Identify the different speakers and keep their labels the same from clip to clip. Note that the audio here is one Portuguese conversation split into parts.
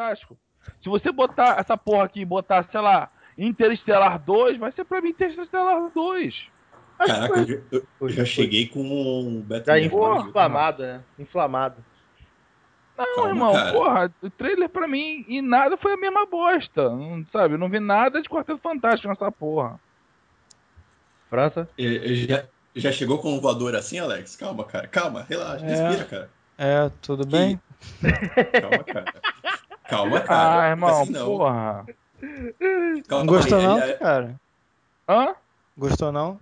Speaker 1: Fantástico. Se você botar essa porra aqui e botar, sei lá, Interestelar 2, vai ser pra mim Interestelar 2.
Speaker 2: Caraca, eu, já- eu- eu já cheguei com um
Speaker 3: Já.
Speaker 1: Porra.
Speaker 3: inflamado, né? Inflamado.
Speaker 1: Não,
Speaker 2: Calma,
Speaker 1: irmão,
Speaker 2: cara.
Speaker 1: porra, o trailer pra mim e nada foi a mesma bosta. Não, sabe, eu não vi nada de Quarteto Fantástico nessa porra.
Speaker 3: França?
Speaker 2: Eu- eu Já, já chegou com um voador assim, Alex? Calma, cara. Calma, relaxa,
Speaker 4: É.
Speaker 2: respira, cara.
Speaker 4: É, tudo bem?
Speaker 2: Calma, cara. Calma, cara.
Speaker 1: Ah, irmão,
Speaker 2: Assim não.
Speaker 1: porra.
Speaker 2: Calma,
Speaker 4: Não gostou
Speaker 2: aí,
Speaker 4: não,
Speaker 2: aí-
Speaker 4: cara?
Speaker 1: Hã?
Speaker 4: Gostou não?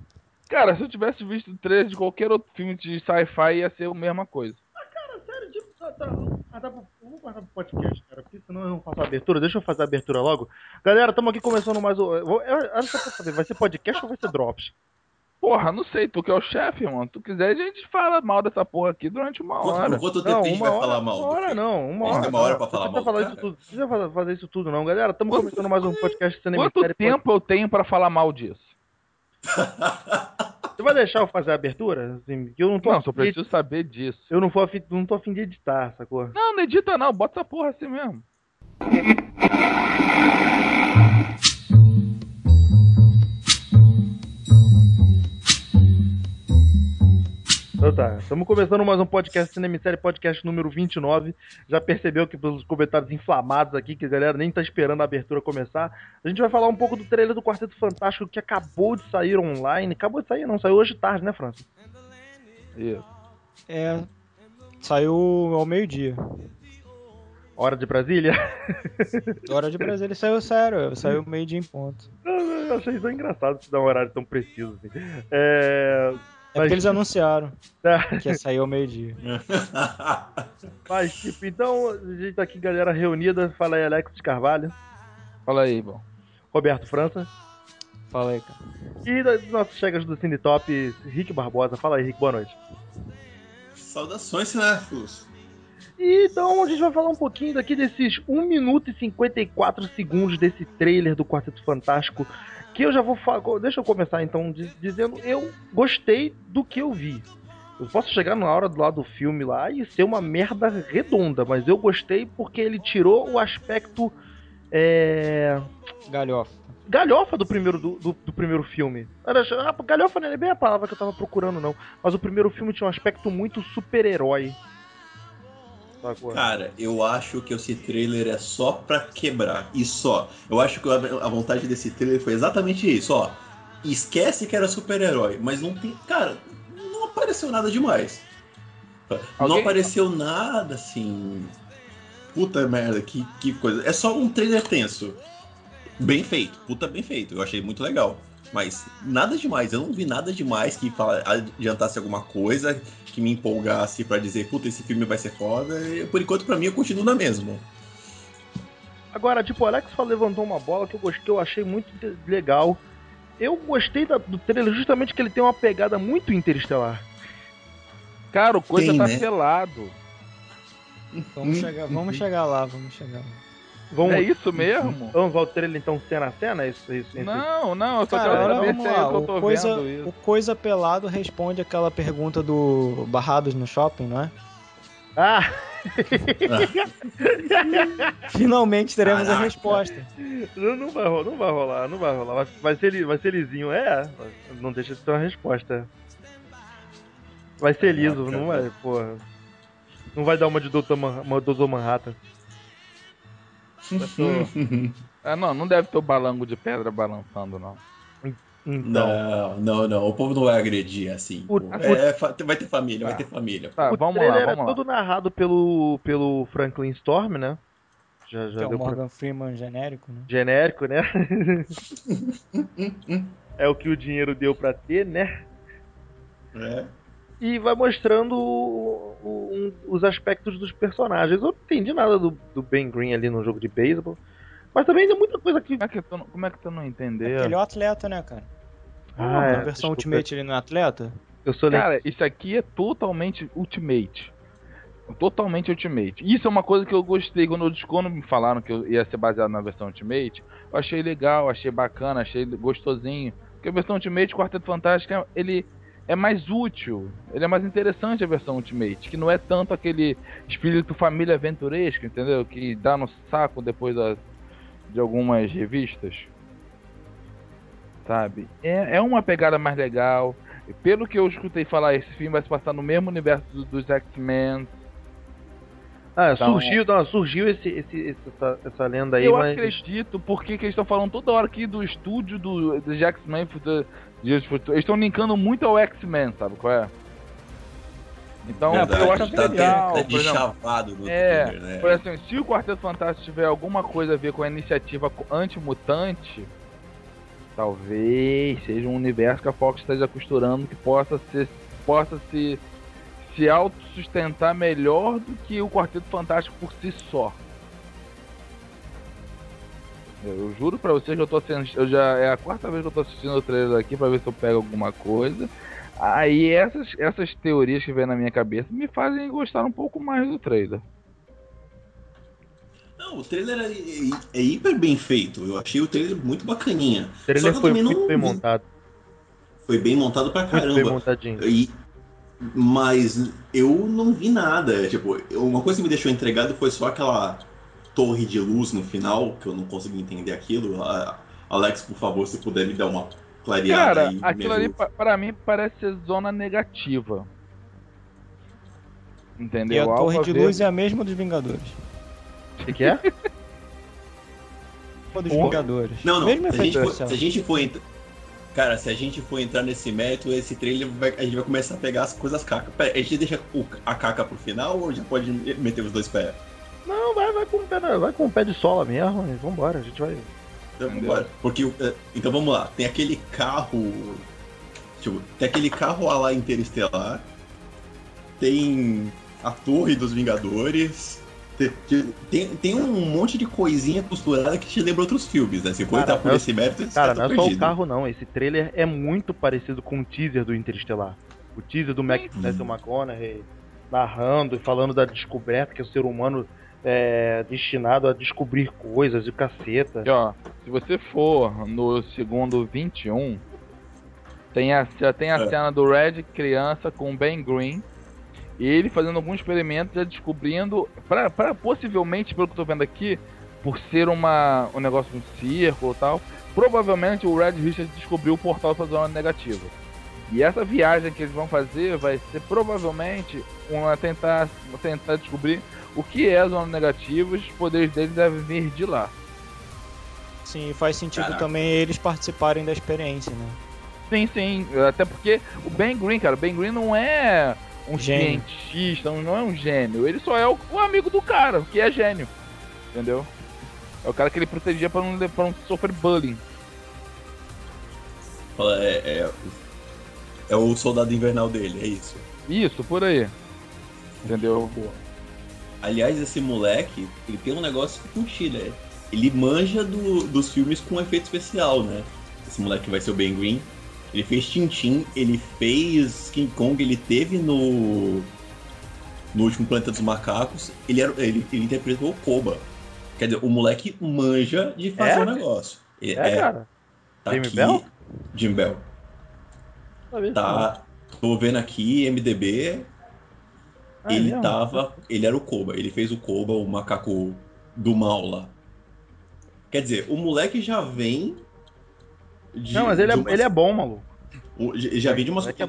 Speaker 1: Cara, se eu tivesse visto o trailer de qualquer outro filme de sci-fi, ia ser a mesma coisa.
Speaker 3: Cara, sério, tipo, tá, tá, ah, tá, vamos guardar pro podcast, cara, porque senão eu não faço a abertura. Deixa eu fazer a abertura logo. Galera, estamos aqui começando mais o. eu eu- só pra saber, vai ser podcast ou vai ser drops?
Speaker 1: Porra, não sei, tu que é o chefe, mano. Tu quiser, a gente fala mal dessa porra aqui durante uma
Speaker 2: Quanto,
Speaker 1: hora.
Speaker 2: quanto tempo
Speaker 3: Não,
Speaker 2: a gente
Speaker 3: uma
Speaker 2: vai
Speaker 3: hora,
Speaker 2: falar mal?
Speaker 3: uma hora não, uma
Speaker 2: Tem
Speaker 3: hora.
Speaker 2: uma hora
Speaker 3: não.
Speaker 2: pra falar mal
Speaker 3: precisa falar isso tudo. Não precisa fazer- fazer isso tudo, não. Galera, estamos começando mais um podcast Cinema
Speaker 1: Quanto tempo eu tenho pra falar mal disso?
Speaker 3: Você vai deixar eu fazer a abertura? Assim, que eu não tô
Speaker 1: Não, só
Speaker 3: de-
Speaker 1: preciso saber disso.
Speaker 3: Eu não, for afim, não tô afim de editar, sacou?
Speaker 1: Não, não edita não, bota essa porra assim mesmo.
Speaker 3: Estamos começando mais um podcast Cinema Série, podcast número 29. Já percebeu que pelos comentários inflamados aqui, que a galera nem tá esperando a abertura começar. A gente vai falar um pouco do trailer do Quarteto Fantástico que acabou de sair online. Acabou de sair, não, saiu hoje tarde, né, França?
Speaker 1: Isso.
Speaker 4: É. Saiu ao meio-dia.
Speaker 3: Hora de Brasília.
Speaker 4: Hora de Brasília saiu sério, saiu meio-dia em ponto.
Speaker 3: Eu achei isso engraçado se dar um horário tão preciso assim. É.
Speaker 4: É porque eles anunciaram que ia sair ao meio-dia.
Speaker 3: Mas, tipo, então, a gente tá aqui, galera reunida. Fala aí, Alex de Carvalho,
Speaker 1: Fala aí, bom.
Speaker 3: Roberto França.
Speaker 4: Fala aí, cara.
Speaker 3: E das nossas chegas do Cine Top, Rick Barbosa. Fala aí, Rick, boa noite.
Speaker 2: Saudações, cinéfilos.
Speaker 3: E então a gente vai falar um pouquinho daqui desses 1 minuto e 54 segundos desse trailer do Quarteto Fantástico. Eu já vou falar. Deixa eu começar então diz- dizendo: eu gostei do que eu vi. Eu posso chegar na hora do lado do filme lá e ser uma merda redonda, mas eu gostei porque ele tirou o aspecto. É,
Speaker 4: Galhofa.
Speaker 3: galhofa do primeiro, do, do- do primeiro filme. Era, ah, galhofa não é bem a palavra que eu tava procurando, não. Mas o primeiro filme tinha um aspecto muito super-herói. Sacou?
Speaker 2: Cara, eu acho que esse trailer é só pra quebrar. E só. Eu acho que a vontade desse trailer foi exatamente isso, ó. Esquece que era super-herói, mas não tem. Cara, não apareceu nada demais. Não
Speaker 1: Alguém-
Speaker 2: apareceu nada assim. Puta merda, que, que coisa. É só um trailer tenso. Bem feito, puta bem feito. Eu achei muito legal. Mas nada demais, eu não vi nada demais que fala, adiantasse alguma coisa, que me empolgasse pra dizer, puta, esse filme vai ser foda. E, por enquanto, pra mim, eu continuo na mesma.
Speaker 3: Agora, tipo, o Alex só levantou uma bola que eu gostei, que eu achei muito legal. Eu gostei da- do trailer justamente que ele tem uma pegada muito interestelar.
Speaker 1: Cara, o coisa
Speaker 2: Tem,
Speaker 1: tá
Speaker 2: né?
Speaker 1: pelado.
Speaker 4: Vamos,
Speaker 2: Hum,
Speaker 4: chegar, vamos chegar lá, vamos chegar lá.
Speaker 3: Vamos,
Speaker 1: É isso mesmo?
Speaker 3: vamos o trailer então cena a cena? É Isso, isso, isso.
Speaker 1: Não, não, eu só
Speaker 4: Cara,
Speaker 1: quero saber
Speaker 4: vamos
Speaker 1: se é
Speaker 4: lá.
Speaker 1: isso que eu tô
Speaker 4: O coisa,
Speaker 1: vendo isso.
Speaker 4: o coisa Pelado responde aquela pergunta do Barrados no Shopping, não é?
Speaker 3: Ah!
Speaker 4: Finalmente teremos a
Speaker 2: Caraca.
Speaker 4: resposta.
Speaker 3: Não, não vai rolar, não vai rolar, não vai rolar. Vai, vai ser, vai ser lisinho. É, não deixa de ter uma resposta. Vai ser liso,
Speaker 2: Caraca,
Speaker 3: não vai, porra. Não vai dar uma de Dr. Man, uma Dr. Manhattan.
Speaker 1: Ah, não, não deve ter o balango de pedra balançando, não.
Speaker 3: Então,
Speaker 2: Não, não, não. O povo não vai agredir assim.
Speaker 3: O-
Speaker 2: É, vai ter família, vai
Speaker 1: Tá.
Speaker 2: ter família.
Speaker 1: Tá,
Speaker 3: o
Speaker 1: vamos lá, vamos lá.
Speaker 3: todo narrado pelo, pelo Franklin Storm, né? Já, já
Speaker 4: Que é o
Speaker 3: deu pra...
Speaker 4: Morgan Freeman genérico, né?
Speaker 3: genérico, né? é o que o dinheiro deu pra ter, né?
Speaker 2: É.
Speaker 3: E vai mostrando o- o- um- os aspectos dos personagens. Eu não entendi nada do, do Ben Green ali no jogo de beisebol. Mas também tem muita coisa que.
Speaker 1: Como é que tu, não- como é que tu não entendeu?
Speaker 4: ele é o atleta, né, cara?
Speaker 3: Ah,
Speaker 4: Na
Speaker 3: é,
Speaker 4: versão
Speaker 3: desculpa.
Speaker 4: Ultimate ele não é atleta?
Speaker 3: Eu sou le-
Speaker 1: Cara, isso aqui é totalmente Ultimate. Totalmente Ultimate. Isso é uma coisa que eu gostei quando, eu- quando me falaram que eu ia ser baseado na versão Ultimate. Eu achei legal, achei bacana, achei gostosinho. Porque a versão Ultimate, Quarteto Fantástico, ele é mais útil, ele é mais interessante a versão Ultimate, que não é tanto aquele espírito família aventuresco, entendeu? Que dá no saco depois da, de algumas revistas. Sabe? É, é uma pegada mais legal. Pelo que eu escutei falar, esse filme vai se passar no mesmo universo do- dos X-Men.
Speaker 3: Ah,
Speaker 1: Então-
Speaker 3: surgiu, não, surgiu esse, esse, essa, essa lenda aí,
Speaker 1: eu
Speaker 3: mas.
Speaker 1: acredito, porque que eles estão falando toda hora aqui do estúdio do, dos X-Men do Dias do Futuro. Eles estão linkando muito ao X-Men, sabe qual é? Então,
Speaker 2: Verdade,
Speaker 1: eu acho
Speaker 2: tá
Speaker 1: legal, por
Speaker 2: de
Speaker 1: exemplo,
Speaker 2: no
Speaker 1: É,
Speaker 2: trailer, né?
Speaker 1: Por assim, se o Quarteto Fantástico tiver alguma coisa a ver com a iniciativa antimutante, talvez seja um universo que a Fox esteja costurando que possa ser possa se se autossustentar melhor do que o Quarteto Fantástico por si só. Eu, juro pra vocês que eu tô assistindo, eu já é a quarta vez que eu tô assistindo o trailer aqui pra ver se eu pego alguma coisa. Aí essas, essas teorias que vem na minha cabeça me fazem gostar um pouco mais do trailer.
Speaker 2: Não, o trailer é, é- é hiper bem feito. Eu achei o trailer muito bacaninha.
Speaker 3: O trailer foi muito
Speaker 2: não
Speaker 3: bem montado.
Speaker 2: Foi bem montado pra
Speaker 3: Muito bem
Speaker 2: caramba.
Speaker 3: montadinho.
Speaker 2: E, mas eu não vi nada. Tipo, uma coisa que me deixou entregado foi só aquela torre de luz no final, que eu não consegui entender aquilo. Alex, por favor, se puder me dar uma clareada
Speaker 1: Cara,
Speaker 2: aí.
Speaker 1: aquilo ali
Speaker 2: ajuda.
Speaker 1: pa- pra mim parece ser zona negativa.
Speaker 4: E
Speaker 1: Entendeu?
Speaker 4: a torre de
Speaker 1: a ver-
Speaker 4: luz é a mesma dos Vingadores.
Speaker 3: O que, que é?
Speaker 4: Dos. Vingadores.
Speaker 2: Não, não.
Speaker 4: Mesmo
Speaker 2: Se a, gente for, se a gente for entrar. Cara, se a gente for entrar nesse mérito, esse trailer vai- a gente vai começar a pegar as coisas caca. Pera, a gente deixa o- a caca pro final ou já pode meter os dois pés?
Speaker 3: Não, vai, vai, com o pé, vai com o pé de sola mesmo e vambora, a gente vai.
Speaker 2: Então, vambora. Porque, é, então vamos lá. Tem aquele carro. Tipo, tem aquele carro lá interestelar. Tem a Torre dos Vingadores. Tem, tem, um monte de coisinha costurada que te lembra outros filmes, né? Se for
Speaker 3: Cara,
Speaker 2: entrar por
Speaker 3: não-
Speaker 2: esse mérito, esse
Speaker 3: Cara,
Speaker 2: tá
Speaker 3: não é só o carro, não. Esse trailer é muito parecido com o teaser do Interestelar. O teaser do Mac Matthew McConaughey narrando e falando da descoberta que o ser humano é destinado a descobrir coisas e caceta.
Speaker 1: Aqui, ó, se você for no segundo 21, tem a, já tem a
Speaker 2: É.
Speaker 1: cena do Red criança com o Ben Green. E ele fazendo alguns experimentos, já descobrindo, pra, pra possivelmente, pelo que eu tô vendo aqui, por ser uma, um negócio de um circo e tal, provavelmente o Red Richard descobriu o portal para zona negativa. E essa viagem que eles vão fazer vai ser provavelmente uma tentar, tentar descobrir o que é a zona negativa e os poderes deles devem vir de lá.
Speaker 4: Sim, faz sentido
Speaker 2: Caraca.
Speaker 4: também eles participarem da experiência, né?
Speaker 1: Sim, sim. Até porque o Ben Green, cara, o Ben Green não é um
Speaker 4: Gênio.
Speaker 1: cientista, não é um gênio. Ele só é o, o amigo do cara, que é gênio. Entendeu? É o cara que ele protegia pra não, pra não sofrer bullying.
Speaker 2: É, é, é o soldado invernal dele, é isso.
Speaker 1: Isso, por aí. Entendeu?
Speaker 2: Aliás, esse moleque, ele tem um negócio com Chile, né? Ele manja do- dos filmes com efeito especial, né? Esse moleque que vai ser o Ben Green. Ele fez Tintin, ele fez King Kong, ele teve no. No último Planeta dos Macacos, ele, era, ele, ele interpretou o Koba. Quer dizer, o moleque manja de fazer
Speaker 3: É?
Speaker 2: o negócio. É,
Speaker 3: É, cara.
Speaker 2: tá aqui.
Speaker 3: Bell?
Speaker 2: Jim Bell. Tá. Tô vendo aqui, MDB,
Speaker 3: Ah,
Speaker 2: ele
Speaker 3: mesmo?
Speaker 2: tava. Ele era o Koba, ele fez o Koba, o macaco do mal lá. Quer dizer, o moleque já vem. de-
Speaker 3: Não, mas ele é,
Speaker 2: de umas-
Speaker 3: ele é bom, maluco.
Speaker 2: o- já vem de umas.
Speaker 3: moleque é,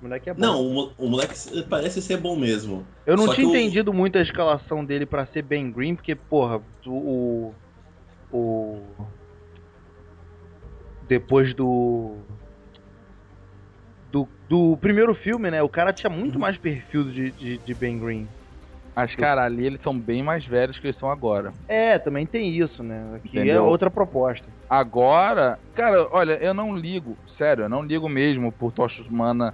Speaker 3: moleque é bom.
Speaker 2: Não, o, mo- o moleque parece ser bom mesmo.
Speaker 3: Eu não
Speaker 2: Só
Speaker 3: tinha entendido muito a escalação dele pra ser Ben Green, porque, porra. O. o- Depois do. Do, do primeiro filme, né? O cara tinha muito mais perfil de, de, de Ben Green.
Speaker 1: Mas, cara, ali eles são bem mais velhos que eles são agora.
Speaker 3: É, também tem isso, né? Aqui é
Speaker 1: Entendeu?
Speaker 3: outra proposta.
Speaker 1: Agora, cara, olha, eu não ligo, sério, eu não ligo mesmo por Tocha Humana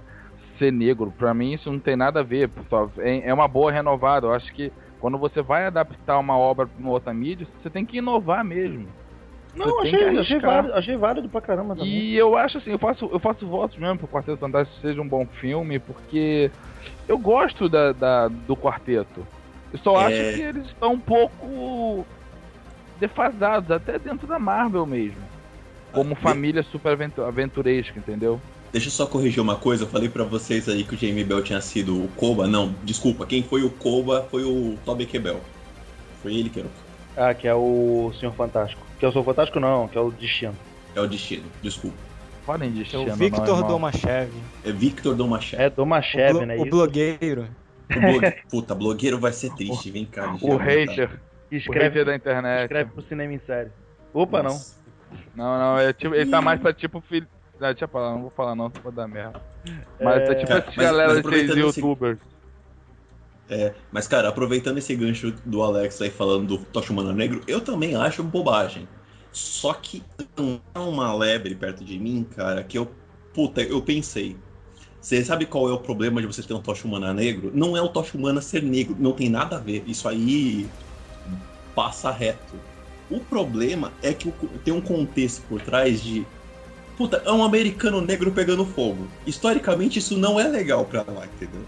Speaker 1: ser negro. Pra mim isso não tem nada a ver. É é uma boa renovada. Eu acho que quando você vai adaptar uma obra pra uma outra mídia, você tem que inovar mesmo.
Speaker 3: Não, achei, achei, válido, achei válido pra caramba também.
Speaker 1: E eu acho assim, eu faço, eu faço votos mesmo pro Quarteto Fantástico seja um bom filme, porque eu gosto da, da- do quarteto. Eu só
Speaker 2: É.
Speaker 1: acho que eles estão um pouco defasados, até dentro da Marvel mesmo. Como
Speaker 2: Ah,
Speaker 1: família super aventu- aventuresca, entendeu?
Speaker 2: Deixa eu só corrigir uma coisa. Eu falei pra vocês aí que o Jamie Bell tinha sido o Koba. Não, desculpa. Quem foi o Koba foi o Toby Kebel. Foi ele que era o
Speaker 3: Ah, que é o Senhor Fantástico. Que é o Senhor Fantástico não, que é o Destino.
Speaker 2: É o destino, desculpa.
Speaker 1: Podem
Speaker 4: É
Speaker 1: destino,
Speaker 4: o
Speaker 1: não,
Speaker 4: Victor
Speaker 1: irmão.
Speaker 4: Domachev.
Speaker 2: É Victor Domachev.
Speaker 3: É Domachev,
Speaker 4: o,
Speaker 3: né?
Speaker 4: o
Speaker 3: Isso.
Speaker 4: blogueiro.
Speaker 2: O blogue- Puta, blogueiro vai ser triste, vem cá.
Speaker 1: O hater. O
Speaker 3: Escreve,
Speaker 1: hater da internet.
Speaker 3: escreve pro cinema em série. Opa, não.
Speaker 2: Nossa.
Speaker 1: Não, não, é tipo, ele tá mais pra tipo filho. Ah, deixa eu falar, não vou falar não, vou dar merda. Mas é, tipo
Speaker 2: Cara,
Speaker 1: esses
Speaker 2: mas-
Speaker 1: galera desses
Speaker 2: aproveitando esse-
Speaker 1: youtubers.
Speaker 2: É, mas cara, aproveitando esse gancho do Alex aí falando do Tocha Humana Negro, eu também acho bobagem. Só que é uma lebre perto de mim, cara, que eu. Puta, eu pensei. Você sabe qual é o problema de você ter um Tocha Humana negro? Não é o Tocha Humana ser negro, não tem nada a ver. Isso aí passa reto. O problema é que tem um contexto por trás de. Puta, é um americano negro pegando fogo. Historicamente, isso não é legal pra lá, entendeu?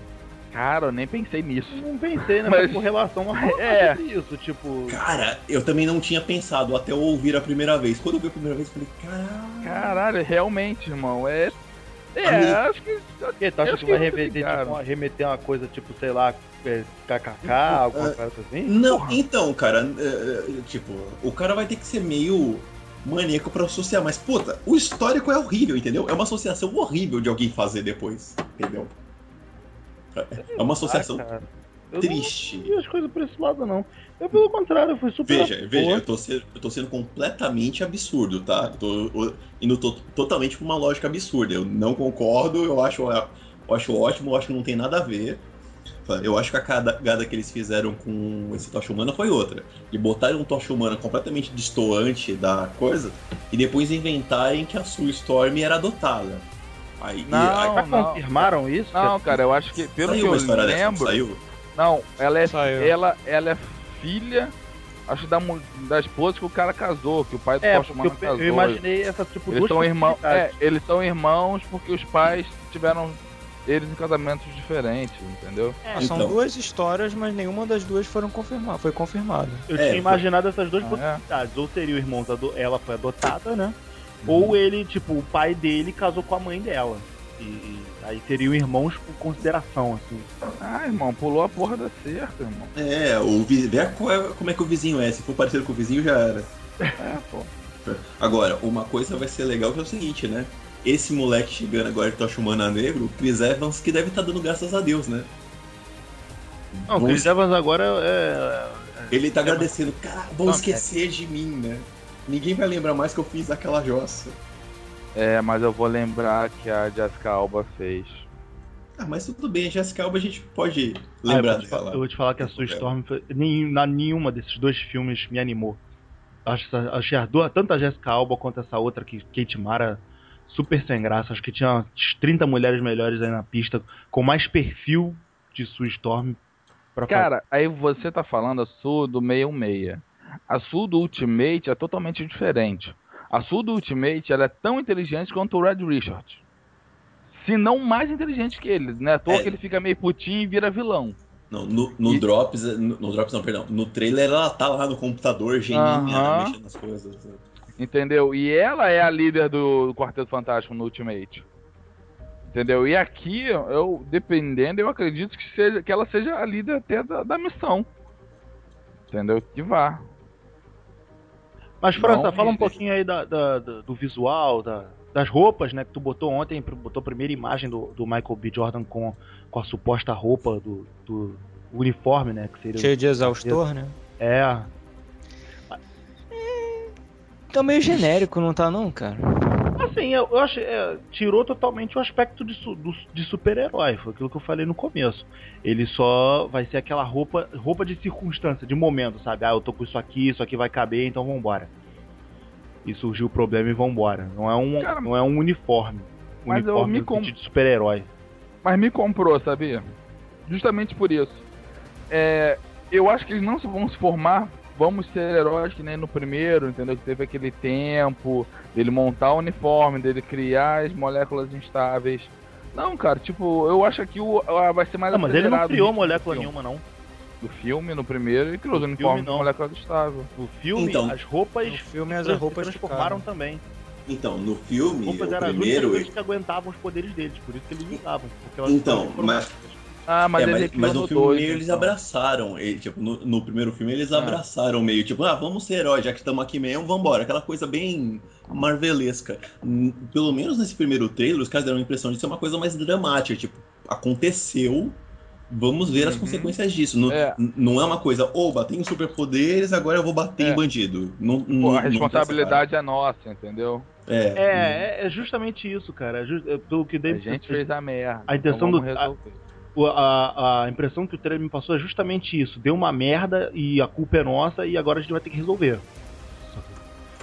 Speaker 1: Cara, eu nem pensei nisso.
Speaker 3: Não pensei, né?
Speaker 1: Mas-
Speaker 3: Mas com relação a
Speaker 1: É.
Speaker 3: é. isso, tipo.
Speaker 2: Cara, eu também não tinha pensado até eu ouvir a primeira vez. Quando eu vi a primeira vez, eu falei, caralho.
Speaker 1: Caralho, realmente, irmão. É. É,
Speaker 2: Amigo.
Speaker 1: acho que.
Speaker 3: Que, tu acha
Speaker 1: Eu
Speaker 3: que vai remeter, tipo, uma- remeter uma coisa tipo, sei lá, é, KKK, alguma coisa assim?
Speaker 2: Não,
Speaker 1: Porra.
Speaker 2: então, cara, é, tipo, o cara vai ter que ser meio maníaco pra associar, mas puta, o histórico é horrível, entendeu? É uma associação horrível de alguém fazer depois, entendeu? É uma associação
Speaker 3: Ah, cara, eu
Speaker 2: triste.
Speaker 3: não vi as coisas por esse lado, não. Eu, pelo contrário, fui super.
Speaker 2: Veja, veja, eu tô, sendo, eu tô sendo completamente absurdo, tá? Eu tô eu- indo to- totalmente pra uma lógica absurda. Eu não concordo, eu acho, eu acho ótimo, eu acho que não tem nada a ver. Eu acho que a cagada que eles fizeram com esse Tocha Humana foi outra. E botaram um Tocha Humana completamente destoante da coisa e depois inventarem que a Sue Storm era adotada. Aí,
Speaker 1: Não,
Speaker 2: aí
Speaker 3: Já
Speaker 1: não.
Speaker 3: confirmaram isso?
Speaker 1: Não, cara, eu acho que. Pelo
Speaker 2: saiu
Speaker 1: que eu
Speaker 2: história dessa, não
Speaker 1: lembro.
Speaker 2: saiu?
Speaker 1: Não, ela é,
Speaker 4: Saiu.
Speaker 1: ela, ela é filha, acho da, mu- da esposa que o cara casou, que o pai do
Speaker 3: É, porque
Speaker 1: Humana
Speaker 3: eu,
Speaker 1: casou.
Speaker 3: eu imaginei essa, tipo,
Speaker 1: Eles são irmãos. É, eles são irmãos porque os pais tiveram eles em casamentos diferentes, entendeu?
Speaker 4: É, são
Speaker 2: Então.
Speaker 4: duas histórias, mas nenhuma das duas foram confirmadas. Foi confirmada.
Speaker 3: Eu
Speaker 2: É,
Speaker 3: tinha
Speaker 2: foi-
Speaker 3: imaginado essas duas
Speaker 1: Ah, é?
Speaker 3: possibilidades. Ou seria o irmão, ela foi adotada, né? Ou ele, tipo, o pai dele casou com a mãe dela. E, e aí seriam irmãos por consideração, assim.
Speaker 1: Ah, irmão, pulou a porra da cerca, irmão.
Speaker 2: É, o vê é- como é que o vizinho é. Se for parecido com o vizinho, já era.
Speaker 1: É, pô.
Speaker 2: Agora, uma coisa vai ser legal que é o seguinte, né? Esse moleque chegando agora de Tocha Humana Negro, o Chris Evans, que deve estar dando graças a Deus, né?
Speaker 3: Não, o Chris Evans agora é.
Speaker 2: Ele tá agradecendo, cara, vão esquecer de mim, né? Ninguém vai lembrar mais que eu fiz aquela jossa.
Speaker 1: É, mas eu vou lembrar que a Jessica Alba fez.
Speaker 2: Ah, mas tudo bem, a Jessica Alba a gente pode
Speaker 3: Ah, eu,
Speaker 2: lembrar
Speaker 3: vou te, fa-
Speaker 2: dela.
Speaker 3: eu vou te falar que a Sue Storm, foi- nenhum, na nenhuma desses dois filmes me animou. Acho, achei as duas, tanto a Jessica Alba quanto essa outra, que Kate Mara, super sem graça. Acho que tinha umas 30 mulheres melhores aí na pista, com mais perfil de Sue Storm. Pra
Speaker 1: Cara, aí você tá falando a Sul do 66. A Sul do Ultimate é totalmente diferente. A Sul do Ultimate ela é tão inteligente quanto o Red Richard. Se não mais inteligente que ele, né? À toa
Speaker 2: É.
Speaker 1: que ele fica meio putinho e vira vilão.
Speaker 2: Não, no, no
Speaker 1: E-
Speaker 2: Drops, no, no Drops não, perdão. No trailer ela tá lá no computador, geninha,
Speaker 1: Aham.
Speaker 2: mexendo nas coisas.
Speaker 1: Entendeu? E ela é a líder do, do Quarteto Fantástico no Ultimate. Entendeu? E aqui, eu, dependendo, eu acredito que, seja, que ela seja a líder até da, da missão. Entendeu? Que vá.
Speaker 3: Mas, França, fala um pouquinho aí da, da- do visual, da- das roupas, né? Que tu botou ontem, botou a primeira imagem do, do Michael B. Jordan com, com a suposta roupa do, do uniforme, né? Que seria
Speaker 4: Cheio de exaustor, né?
Speaker 3: É,
Speaker 4: Tá meio genérico, não tá não, cara?
Speaker 3: Assim, eu, eu achei. é, tirou totalmente o aspecto de, su- do- de super-herói. Foi aquilo que eu falei no começo. Ele só vai ser aquela roupa roupa de circunstância, de momento, sabe? Ah, eu tô com isso aqui, isso aqui vai caber, então vambora. E surgiu o problema e vambora. Não é um,
Speaker 1: Cara,
Speaker 3: não é um uniforme.
Speaker 1: mas eu
Speaker 3: uniforme
Speaker 1: me com-
Speaker 3: sentido de super-herói.
Speaker 1: Mas me comprou, sabia? Justamente por isso. É, eu acho que eles não se- vão se formar, vamos ser heróis que nem no primeiro, entendeu? Que teve aquele tempo dele montar o uniforme, dele criar as moléculas instáveis. Não, cara, tipo, eu acho que o, a- vai ser mais
Speaker 3: Não, mas ele não criou molécula
Speaker 1: filme.
Speaker 3: nenhuma, não.
Speaker 1: Do filme, no primeiro, ele criou
Speaker 3: filme,
Speaker 1: de
Speaker 3: não.
Speaker 1: moléculas estáveis.
Speaker 3: No filme,
Speaker 2: Então,
Speaker 3: as roupas
Speaker 4: No filme as roupas
Speaker 3: transformaram
Speaker 4: ficaram.
Speaker 3: também.
Speaker 2: Então, no filme,
Speaker 3: Roupas
Speaker 2: o
Speaker 3: eram as únicas
Speaker 2: primeiro.
Speaker 3: coisas que aguentavam os poderes deles, por isso que eles usavam.
Speaker 2: Então,
Speaker 3: foram
Speaker 2: mas-
Speaker 1: Ah, mas
Speaker 2: é, mas, mas no filme
Speaker 1: dois,
Speaker 2: meio eles
Speaker 1: então.
Speaker 2: abraçaram. Ele, tipo, no, no primeiro filme eles
Speaker 1: Ah.
Speaker 2: abraçaram meio, tipo, ah, vamos ser heróis, já que estamos aqui mesmo, vambora. Aquela coisa bem marvelesca. Hum, Pelo menos nesse primeiro trailer, os caras deram a impressão de ser uma coisa mais dramática. Tipo, aconteceu, vamos ver as
Speaker 1: Uhum.
Speaker 2: consequências disso. Não
Speaker 1: É.
Speaker 2: não é uma coisa, oba, tenho superpoderes, agora eu vou bater
Speaker 1: É.
Speaker 2: em bandido. Não,
Speaker 1: Pô,
Speaker 2: não-
Speaker 1: a responsabilidade é nossa, entendeu?
Speaker 2: É,
Speaker 3: É, é, é justamente isso, cara. É ju- é pelo que o
Speaker 1: A
Speaker 3: David
Speaker 1: gente fez a merda.
Speaker 3: A intenção
Speaker 1: então
Speaker 3: do- a, a impressão que o trailer me passou é justamente isso. Deu uma merda e a culpa é nossa e agora a gente vai ter que resolver.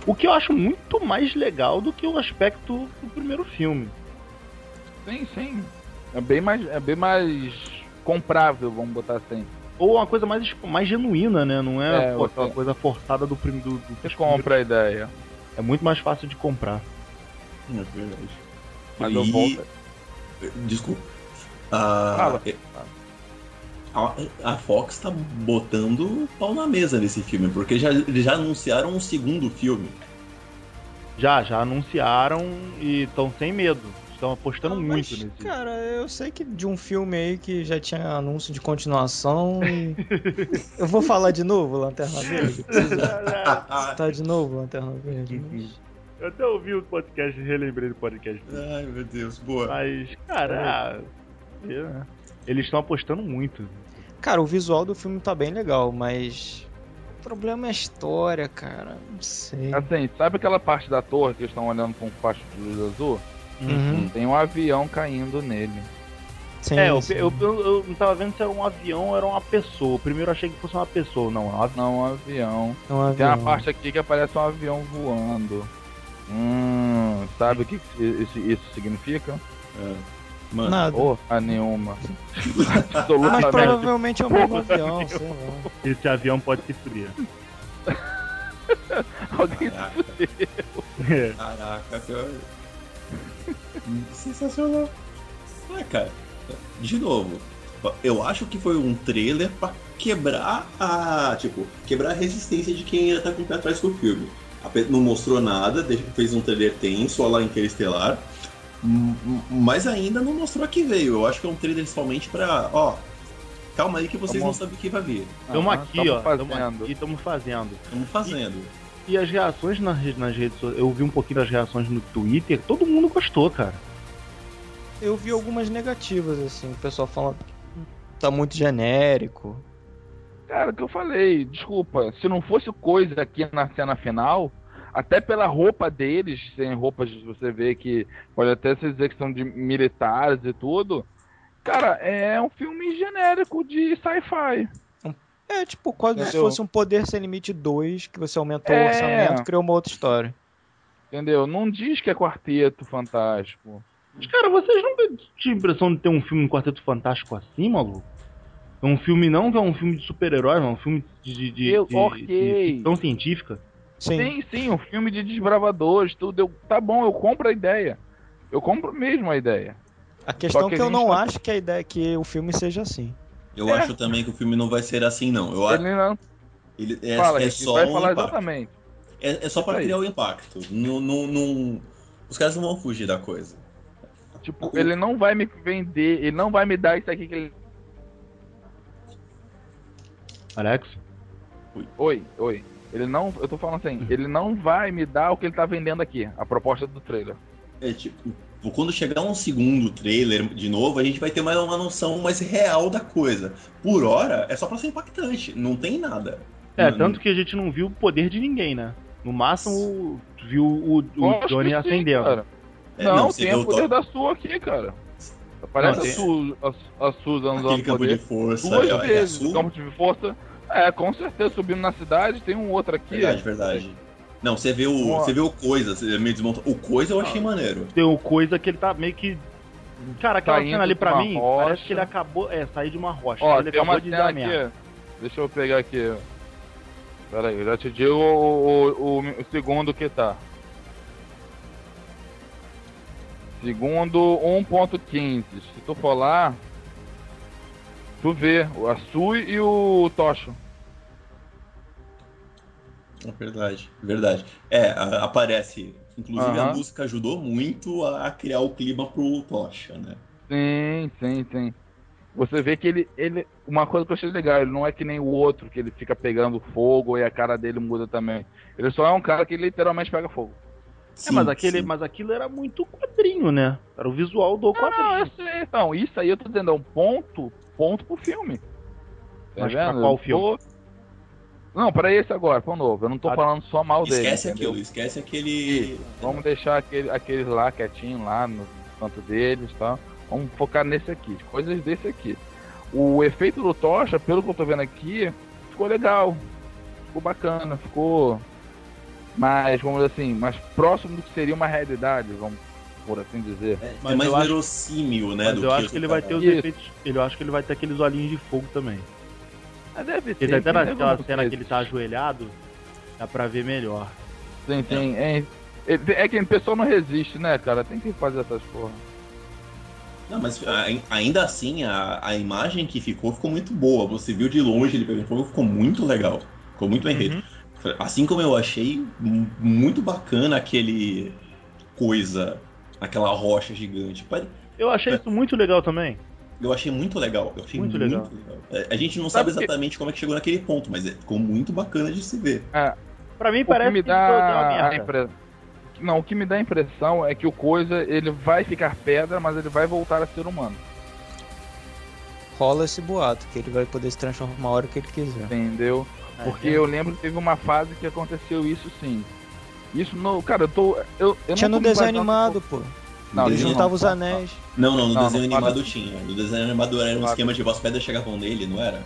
Speaker 3: O que eu acho muito mais legal do que o aspecto do primeiro filme.
Speaker 1: Sim, sim. É bem mais, é bem mais comprável, vamos botar assim.
Speaker 3: Ou uma coisa mais, mais genuína, né? Não é,
Speaker 1: É,
Speaker 3: pô, aquela coisa forçada do primeiro. Do, do,
Speaker 1: Você compra a ideia.
Speaker 3: É muito mais fácil de comprar.
Speaker 2: é verdade.
Speaker 1: Mas eu
Speaker 2: E-
Speaker 1: volto.
Speaker 2: Desculpa. A,
Speaker 1: Fala.
Speaker 2: a, a Fox tá botando o pau na mesa nesse filme, porque já, eles já anunciaram um segundo filme.
Speaker 3: Já, já anunciaram e estão sem medo. Estão apostando
Speaker 4: Ah,
Speaker 3: muito
Speaker 4: mas,
Speaker 3: nesse.
Speaker 4: Cara, eu sei que de um filme aí que já tinha anúncio de continuação e... eu vou falar de novo, Lanterna Verde? Precisa citar de novo, Lanterna Verde? mas-
Speaker 3: Eu até ouvi o podcast, relembrei do podcast.
Speaker 2: Ai, meu Deus, boa.
Speaker 3: Mas, cara, é, eles estão apostando muito.
Speaker 4: Cara, o visual do filme tá bem legal, mas... O problema é a história, cara. Não sei.
Speaker 1: Assim, sabe aquela parte da torre que eles estão olhando com um facho de luz azul?
Speaker 4: Uhum.
Speaker 1: Tem um avião caindo nele.
Speaker 4: Sim,
Speaker 3: É, eu,
Speaker 4: sim.
Speaker 3: eu, eu, eu não tava vendo se era um avião ou era uma pessoa. Primeiro eu achei que fosse uma pessoa, não, é um avião.
Speaker 1: Não, um avião.
Speaker 4: É um
Speaker 1: Tem uma
Speaker 4: avião.
Speaker 1: parte aqui que aparece um avião voando. Hum, sabe o que que isso, isso significa?
Speaker 2: É. Mano,
Speaker 4: Nada.
Speaker 1: Porra nenhuma.
Speaker 4: Mas provavelmente é o mesmo avião, sei lá.
Speaker 3: Esse avião pode se fria.
Speaker 1: Alguém
Speaker 2: caraca,
Speaker 3: É.
Speaker 2: caraca, cara. Sensacional. Ah, cara, de novo, eu acho que foi um trailer pra quebrar a. Tipo, quebrar a resistência de quem ainda tá com o pé atrás com o filme. Não mostrou nada, fez um trailer tenso, olha lá Interestelar. Mas ainda não mostrou a que veio. Eu acho que é um trailer somente pra. Ó, calma aí que vocês
Speaker 1: Vamos-
Speaker 2: não sabem o que vai vir.
Speaker 3: Estamos aqui,
Speaker 1: tamo
Speaker 3: ó. Estamos
Speaker 1: fazendo.
Speaker 3: aqui, estamos fazendo.
Speaker 2: Estamos fazendo.
Speaker 3: E as reações nas, nas redes sociais, eu vi um pouquinho das reações no Twitter, todo mundo gostou, cara.
Speaker 4: Eu vi algumas negativas, assim, o pessoal falando que tá muito genérico.
Speaker 1: Cara, o que eu falei, desculpa, se não fosse coisa aqui na cena final, até pela roupa deles, sem roupas você vê que pode até se dizer que são de militares e tudo. Cara, é um filme genérico de sci-fi.
Speaker 4: É tipo quase se fosse um Poder Sem Limite 2, que você aumentou
Speaker 1: É.
Speaker 4: o orçamento e criou uma outra história.
Speaker 1: Entendeu? Não diz que é quarteto fantástico.
Speaker 3: Mas, cara, vocês nunca tinham a impressão de ter um filme Quarteto Fantástico assim, maluco? É um filme não que é um filme de super-heróis, é um filme de, de, de,
Speaker 1: Eu-
Speaker 3: de-
Speaker 1: ok.
Speaker 3: de ficção científica.
Speaker 4: Sim.
Speaker 1: Sim, sim, um filme de desbravadores, tudo. Eu, tá bom, eu compro a ideia. Eu compro mesmo a ideia.
Speaker 4: A questão
Speaker 1: Só
Speaker 4: é
Speaker 1: que
Speaker 4: que
Speaker 1: a
Speaker 4: eu não
Speaker 1: tá-
Speaker 4: acho que a ideia é que o filme seja assim.
Speaker 2: Eu
Speaker 1: É.
Speaker 2: acho também que o filme não vai ser assim, não. Eu acho
Speaker 1: Ele não
Speaker 2: ele é,
Speaker 1: fala,
Speaker 2: é só
Speaker 1: vai
Speaker 2: um
Speaker 1: falar
Speaker 2: impacto.
Speaker 1: exatamente.
Speaker 2: É, é só para
Speaker 1: Isso aí.
Speaker 2: criar o impacto. Não, não, não- Os caras não vão fugir da coisa.
Speaker 1: Tipo, ele não vai me vender, ele não vai me dar isso aqui que ele.
Speaker 3: Alex?
Speaker 1: Oi, oi. Ele não. Eu tô falando assim, ele não vai me dar o que ele tá vendendo aqui, a proposta do trailer.
Speaker 2: É tipo, quando chegar um segundo trailer de novo, a gente vai ter mais uma noção mais real da coisa. Por hora, é só pra ser impactante. Não tem nada.
Speaker 3: É,
Speaker 2: Não-
Speaker 3: tanto que a gente não viu o poder de ninguém, né? No máximo, viu o, o Johnny acendendo.
Speaker 1: cara.
Speaker 2: É,
Speaker 1: não,
Speaker 2: você
Speaker 1: tem o poder
Speaker 2: to-
Speaker 1: da sua aqui, cara. Aparece
Speaker 3: Não,
Speaker 1: a,
Speaker 3: tem-
Speaker 1: Su, a, a Susan usando
Speaker 2: campo
Speaker 1: poder.
Speaker 2: de força.
Speaker 1: Duas
Speaker 2: é, é
Speaker 1: vezes, o campo de força. É, com certeza, subindo na cidade, tem um outro aqui.
Speaker 2: Verdade, verdade. Não, você vê o, você vê o coisa, você meio desmonta. O coisa eu achei maneiro.
Speaker 3: Tem o coisa que ele tá meio que. Cara, aquela
Speaker 1: Saindo
Speaker 3: cena ali pra mim,
Speaker 1: rocha.
Speaker 3: parece que ele acabou. É, sair de uma rocha.
Speaker 1: Ó,
Speaker 3: ele
Speaker 1: tem
Speaker 3: acabou
Speaker 1: uma
Speaker 3: de merda.
Speaker 1: aqui. Deixa eu pegar aqui. Pera aí, eu já te digo o, o, o- o segundo que tá. Segundo 1.15. Se tu for lá, tu vê a Sui e o Tocho.
Speaker 2: É verdade, verdade. É, a- aparece. Inclusive a música ajudou muito a criar o clima pro Tocha, né?
Speaker 1: Sim, sim, sim. Você vê que ele, ele. Uma coisa que eu achei legal, ele não é que nem o outro, que ele fica pegando fogo e a cara dele muda também. Ele só é um cara que literalmente pega fogo.
Speaker 3: É, mas,
Speaker 2: Sim,
Speaker 3: aquele,
Speaker 2: sim.
Speaker 3: mas aquilo era muito quadrinho, né? Era o visual do
Speaker 1: Não,
Speaker 3: quadrinho.
Speaker 1: sei, então, isso aí eu tô dizendo, é um ponto, ponto pro filme. Tá
Speaker 3: Mas pra
Speaker 1: vendo?
Speaker 3: qual filme?
Speaker 1: tô- Não, pra esse agora, pro novo. Eu não tô
Speaker 3: Ah,
Speaker 1: falando só mal dele.
Speaker 2: Esquece
Speaker 1: entendeu?
Speaker 2: aquilo, esquece aquele.
Speaker 1: Vamos deixar aquele, aqueles lá quietinho lá no canto deles e tal. Vamos focar nesse aqui, coisas desse aqui. O efeito do Tocha, pelo que eu tô vendo aqui, ficou legal. Ficou bacana, ficou mais, vamos dizer assim, mais próximo do que seria uma realidade, vamos por assim dizer.
Speaker 2: É,
Speaker 3: Mas
Speaker 2: é mais verossímil, né?
Speaker 3: Mas
Speaker 2: do
Speaker 3: eu
Speaker 2: que
Speaker 3: acho
Speaker 2: o
Speaker 3: que ele vai ter os
Speaker 1: Isso.
Speaker 3: efeitos. Ele, eu acho que ele vai ter aqueles olhinhos de fogo também.
Speaker 1: Ah, deve ter.
Speaker 3: até naquela
Speaker 1: alguma
Speaker 3: cena que ele tá ajoelhado, dá pra ver melhor.
Speaker 1: Tem, tem. É, é, é que o pessoal não resiste, né, cara? Tem que fazer essas porra.
Speaker 2: Não, mas a- ainda assim, a, a imagem que ficou ficou muito boa. Você viu de longe ele pegando fogo, ficou muito legal. Ficou muito bem feito. Assim como eu achei muito bacana aquele coisa, aquela rocha gigante.
Speaker 3: Eu achei isso muito legal também.
Speaker 2: Eu achei muito legal. Eu achei
Speaker 3: Muito
Speaker 2: muito,
Speaker 3: legal.
Speaker 2: legal. É, A gente não
Speaker 1: Sabe
Speaker 2: sabe
Speaker 1: que-
Speaker 2: exatamente como é que chegou naquele ponto, mas é- ficou muito bacana de se ver.
Speaker 3: Pra mim
Speaker 1: O que
Speaker 3: parece
Speaker 1: me
Speaker 3: que uma
Speaker 1: dá a impressão. Não, o que me dá a impressão é que o coisa ele vai ficar pedra, mas ele vai voltar a ser humano.
Speaker 4: Rola esse boato, que ele vai poder se transformar a hora que ele quiser.
Speaker 1: Entendeu?
Speaker 3: É,
Speaker 1: Porque
Speaker 3: é.
Speaker 1: eu lembro que teve uma fase que aconteceu isso sim. Isso no. Cara, eu tô. Eu, eu
Speaker 4: Tinha
Speaker 1: não
Speaker 4: no
Speaker 1: tô me
Speaker 4: desenho animado, pô.
Speaker 1: Não,
Speaker 2: Ele
Speaker 4: juntava os anéis.
Speaker 2: Não, não, no
Speaker 1: Não,
Speaker 2: desenho
Speaker 1: não fala
Speaker 2: animado tinha. No desenho animado era um
Speaker 1: Fala.
Speaker 2: esquema de as pedras chegavam nele, não era?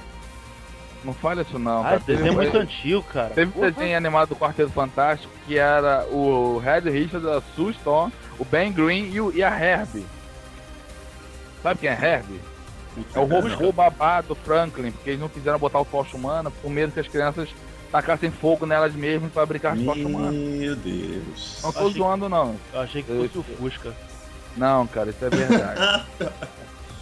Speaker 1: Não fala isso não.
Speaker 3: Ah,
Speaker 1: cara.
Speaker 3: esse desenho é muito antigo, cara.
Speaker 1: Teve um
Speaker 3: Porra.
Speaker 1: desenho animado do Quarteto Fantástico que era o Red Richards, a Sue Storm, o Ben Green e, o- e a Herbie. Sabe quem é Herbie? É o robô babado do Franklin, porque eles não quiseram botar o tocha humana por medo que as crianças tacassem fogo nelas mesmas pra brincar de tocha humana.
Speaker 2: Meu Deus.
Speaker 1: Não tô
Speaker 3: Achei-
Speaker 1: zoando não.
Speaker 3: Eu achei que fosse o Fusca.
Speaker 1: Não, cara, isso é verdade.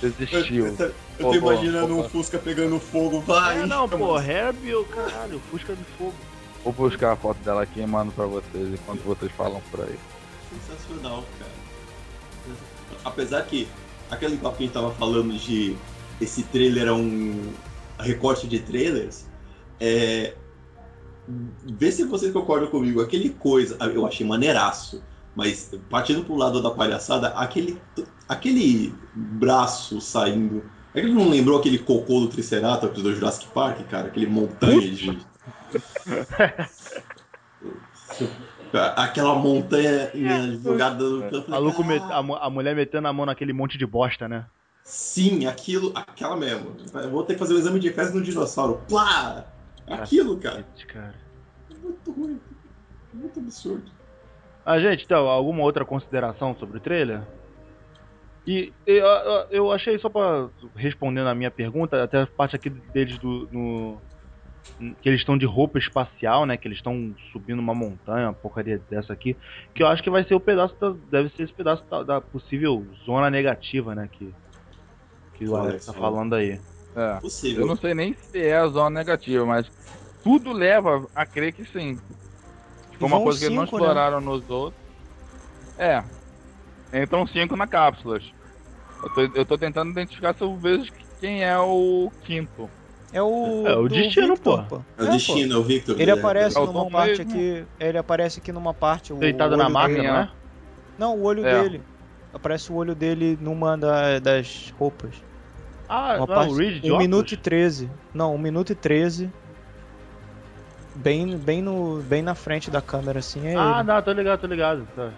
Speaker 1: Desistiu.
Speaker 2: Eu, eu
Speaker 1: Pô,
Speaker 2: tô imaginando um Fusca pegando fogo, vai!
Speaker 3: É, não, pô, eu, caralho, Fusca de fogo.
Speaker 1: Vou buscar a foto dela aqui e mando pra vocês enquanto vocês falam por aí.
Speaker 2: Sensacional, cara. Apesar que aquele papo que a gente tava falando de esse trailer é um recorte de trailers, é. Vê se vocês concordam comigo. Aquele coisa, eu achei maneiraço. Mas partindo pro lado da palhaçada, aquele, aquele braço saindo. É que ele não lembrou aquele cocô do Triceratops do Jurassic Park, cara? Aquele montanha de. Aquela montanha né, jogada no campo.
Speaker 3: Maluco,
Speaker 2: Ah,
Speaker 3: met- a, a mulher metendo a mão naquele monte de bosta, né?
Speaker 2: Sim, aquilo, aquela mesmo. Eu vou ter que fazer um exame de fezes no dinossauro. Plá! Aquilo, cara.
Speaker 3: Cara.
Speaker 2: Muito ruim. Muito absurdo.
Speaker 3: Ah, gente, então, alguma outra consideração sobre o trailer? E eu, eu- achei, só pra responder na minha pergunta, até a parte aqui deles do. no- que eles estão de roupa espacial, né? Que eles estão subindo uma montanha, uma porcaria dessa aqui. Que eu acho que vai ser o pedaço da, Deve ser esse pedaço da, da possível zona negativa, né? Que, que o Alex tá falando aí.
Speaker 1: É.
Speaker 2: Possível.
Speaker 1: Eu não sei nem se é a zona negativa, mas tudo leva a crer que sim. Foi uma coisa que eles não
Speaker 4: cinco, né?
Speaker 1: exploraram nos outros. É. Entram cinco na cápsulas. Eu tô, eu tô tentando identificar se eu vejo quem é o quinto.
Speaker 4: É o.
Speaker 3: É o
Speaker 4: do
Speaker 3: destino,
Speaker 4: Victor,
Speaker 3: pô.
Speaker 2: É o destino, é o Victor.
Speaker 4: Ele
Speaker 2: é,
Speaker 4: aparece
Speaker 1: É o
Speaker 4: numa parte
Speaker 1: mesmo.
Speaker 4: aqui. Ele aparece aqui numa parte. o
Speaker 3: Deitado na máquina,
Speaker 4: dele-
Speaker 3: não é?
Speaker 4: Não, o olho
Speaker 1: É.
Speaker 4: dele. Aparece o olho dele numa da- das roupas.
Speaker 3: Ah,
Speaker 4: Uma
Speaker 3: não,
Speaker 4: parte,
Speaker 3: o Reed de
Speaker 4: 1
Speaker 3: óculos?
Speaker 4: minuto e 13. Não, 1 minuto e 13. Bem, bem, no, bem na frente da câmera, assim, é
Speaker 3: Ah,
Speaker 4: ele.
Speaker 3: não, tô ligado, tô ligado. Tá.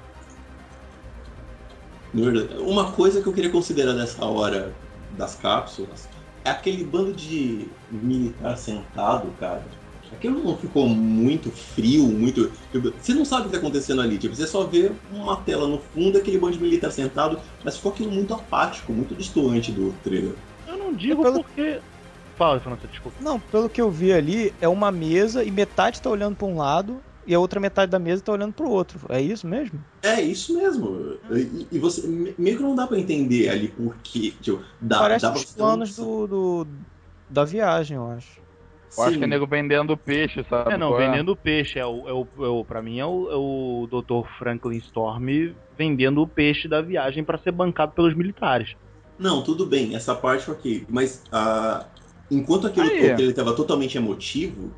Speaker 2: Uma coisa que eu queria considerar nessa hora das cápsulas é aquele bando de militar sentado, cara. Aquilo não ficou muito frio, muito. Você não sabe o que tá acontecendo ali, tipo, você só vê uma tela no fundo, aquele bando de militar sentado, mas ficou aquilo muito apático, muito distante do trailer.
Speaker 3: Eu não digo
Speaker 4: É pelo-
Speaker 3: porque. Fala, Fernanda, desculpa.
Speaker 4: Não, pelo que eu vi ali, é uma mesa e metade tá olhando pra um lado e a outra metade da mesa tá olhando pro outro. É isso mesmo?
Speaker 2: É isso mesmo. E, e você me- meio que não dá pra entender ali por quê. Tipo, dá,
Speaker 4: Parece
Speaker 2: dá
Speaker 4: os planos do, do- da viagem, eu acho.
Speaker 1: Eu acho que é nego vendendo peixe, sabe?
Speaker 3: É, não,
Speaker 1: qual
Speaker 3: vendendo peixe. É o, é o, é o, pra mim é o, é o Dr. Franklin Storm vendendo o peixe da viagem pra ser bancado pelos militares.
Speaker 2: Não, tudo bem, essa parte ok. Mas ah, enquanto todo ele estava totalmente emotivo,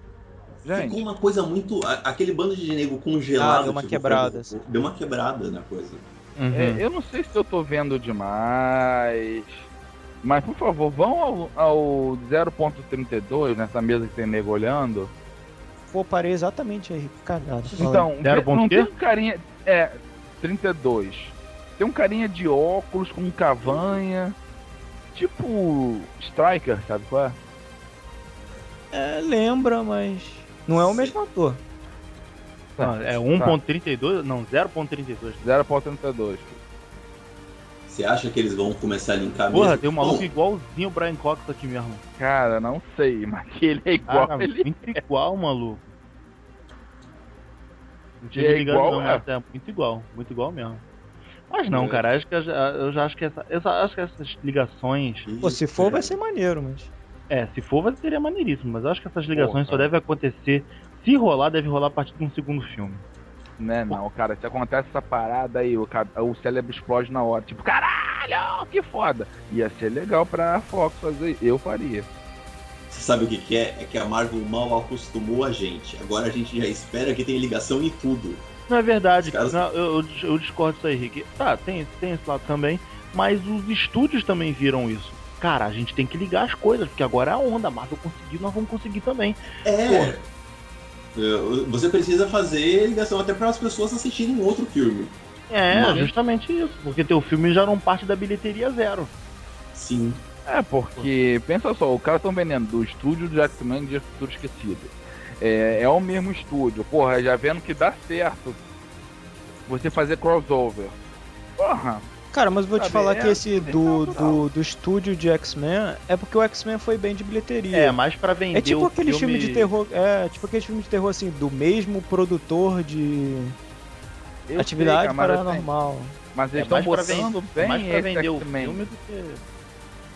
Speaker 2: ficou
Speaker 1: Gente,
Speaker 2: uma coisa muito. aquele bando de nego congelado.
Speaker 4: Ah, deu uma
Speaker 2: tipo,
Speaker 4: quebrada,
Speaker 2: foi- Deu uma quebrada na coisa.
Speaker 1: é, eu não sei se eu tô vendo demais. Mas, por favor, vão ao, ao 0.32, nessa mesa que tem nego olhando.
Speaker 4: Pô, parei exatamente aí, cagado.
Speaker 1: Então,
Speaker 3: Zero
Speaker 1: vê-
Speaker 3: ponto
Speaker 1: não
Speaker 3: quê?
Speaker 1: tem um carinha. É, 32. Tem um carinha de óculos com cavanha. Tipo. Striker, sabe qual é?
Speaker 4: É, lembra, mas. Não é o mesmo ator.
Speaker 3: Não, é 1.32? Não, 0.32.
Speaker 1: 0.32.
Speaker 2: Você acha que eles vão começar a linkar
Speaker 3: Porra,
Speaker 2: mesmo?
Speaker 3: tem um maluco
Speaker 2: Bom,
Speaker 3: igualzinho o Brian Cox aqui mesmo.
Speaker 1: Cara, não sei, mas que ele é igual.
Speaker 3: Cara,
Speaker 1: ele...
Speaker 3: muito igual, maluco. Não tinha
Speaker 1: é
Speaker 3: ligado
Speaker 1: igual,
Speaker 3: não,
Speaker 1: é?
Speaker 3: mas é muito igual, muito igual mesmo. Mas não,
Speaker 1: É.
Speaker 3: cara, acho que eu já, eu já acho que essa, essa- acho que essas ligações,
Speaker 4: Pô, se for, vai ser maneiro, mas.
Speaker 3: é, se for, vai seria maneiríssimo, mas eu acho que essas ligações
Speaker 1: Porra.
Speaker 3: só devem acontecer, se rolar, deve rolar a partir de um segundo filme.
Speaker 1: Né, não, cara, se acontece essa parada aí, o, o cérebro explode na hora. Tipo, caralho, que foda. Ia ser legal pra Fox fazer, eu faria.
Speaker 2: Você sabe o que, que é? É que a Marvel mal acostumou a gente. Agora a gente já espera que tenha ligação em tudo.
Speaker 3: Não é verdade, não, eu, eu, discordo disso aí, Rick. Tá, tem, tem esse lado também, mas os estúdios também viram isso. Cara, a gente tem que ligar as coisas, porque agora é a onda, a Marvel conseguiu, nós vamos conseguir também.
Speaker 2: É. É, Você precisa fazer ligação até para as pessoas assistirem outro filme.
Speaker 3: É,
Speaker 2: Mas-
Speaker 3: justamente isso, porque teu filme já não parte da bilheteria zero.
Speaker 2: Sim.
Speaker 1: É, porque, pensa só, o cara tão vendendo do estúdio do Jackman de Futuro Esquecido. É, é o mesmo estúdio, porra, já vendo que dá certo você fazer crossover. Porra,
Speaker 4: Cara, mas vou te falar
Speaker 1: é
Speaker 4: que esse do,
Speaker 1: natural.
Speaker 4: do, do estúdio de X-Men é porque o X-Men foi bem de bilheteria.
Speaker 3: É, mais pra vender
Speaker 4: É tipo
Speaker 3: o
Speaker 4: aquele filme...
Speaker 3: filme
Speaker 4: de terror. É, tipo aquele filme de terror assim, do mesmo produtor de
Speaker 1: eu
Speaker 4: Atividade
Speaker 1: sei, cara, mas, assim,
Speaker 4: Paranormal.
Speaker 1: mas
Speaker 3: É
Speaker 1: eles
Speaker 3: mais
Speaker 1: estão botando bem
Speaker 3: mais pra vender o filme do que...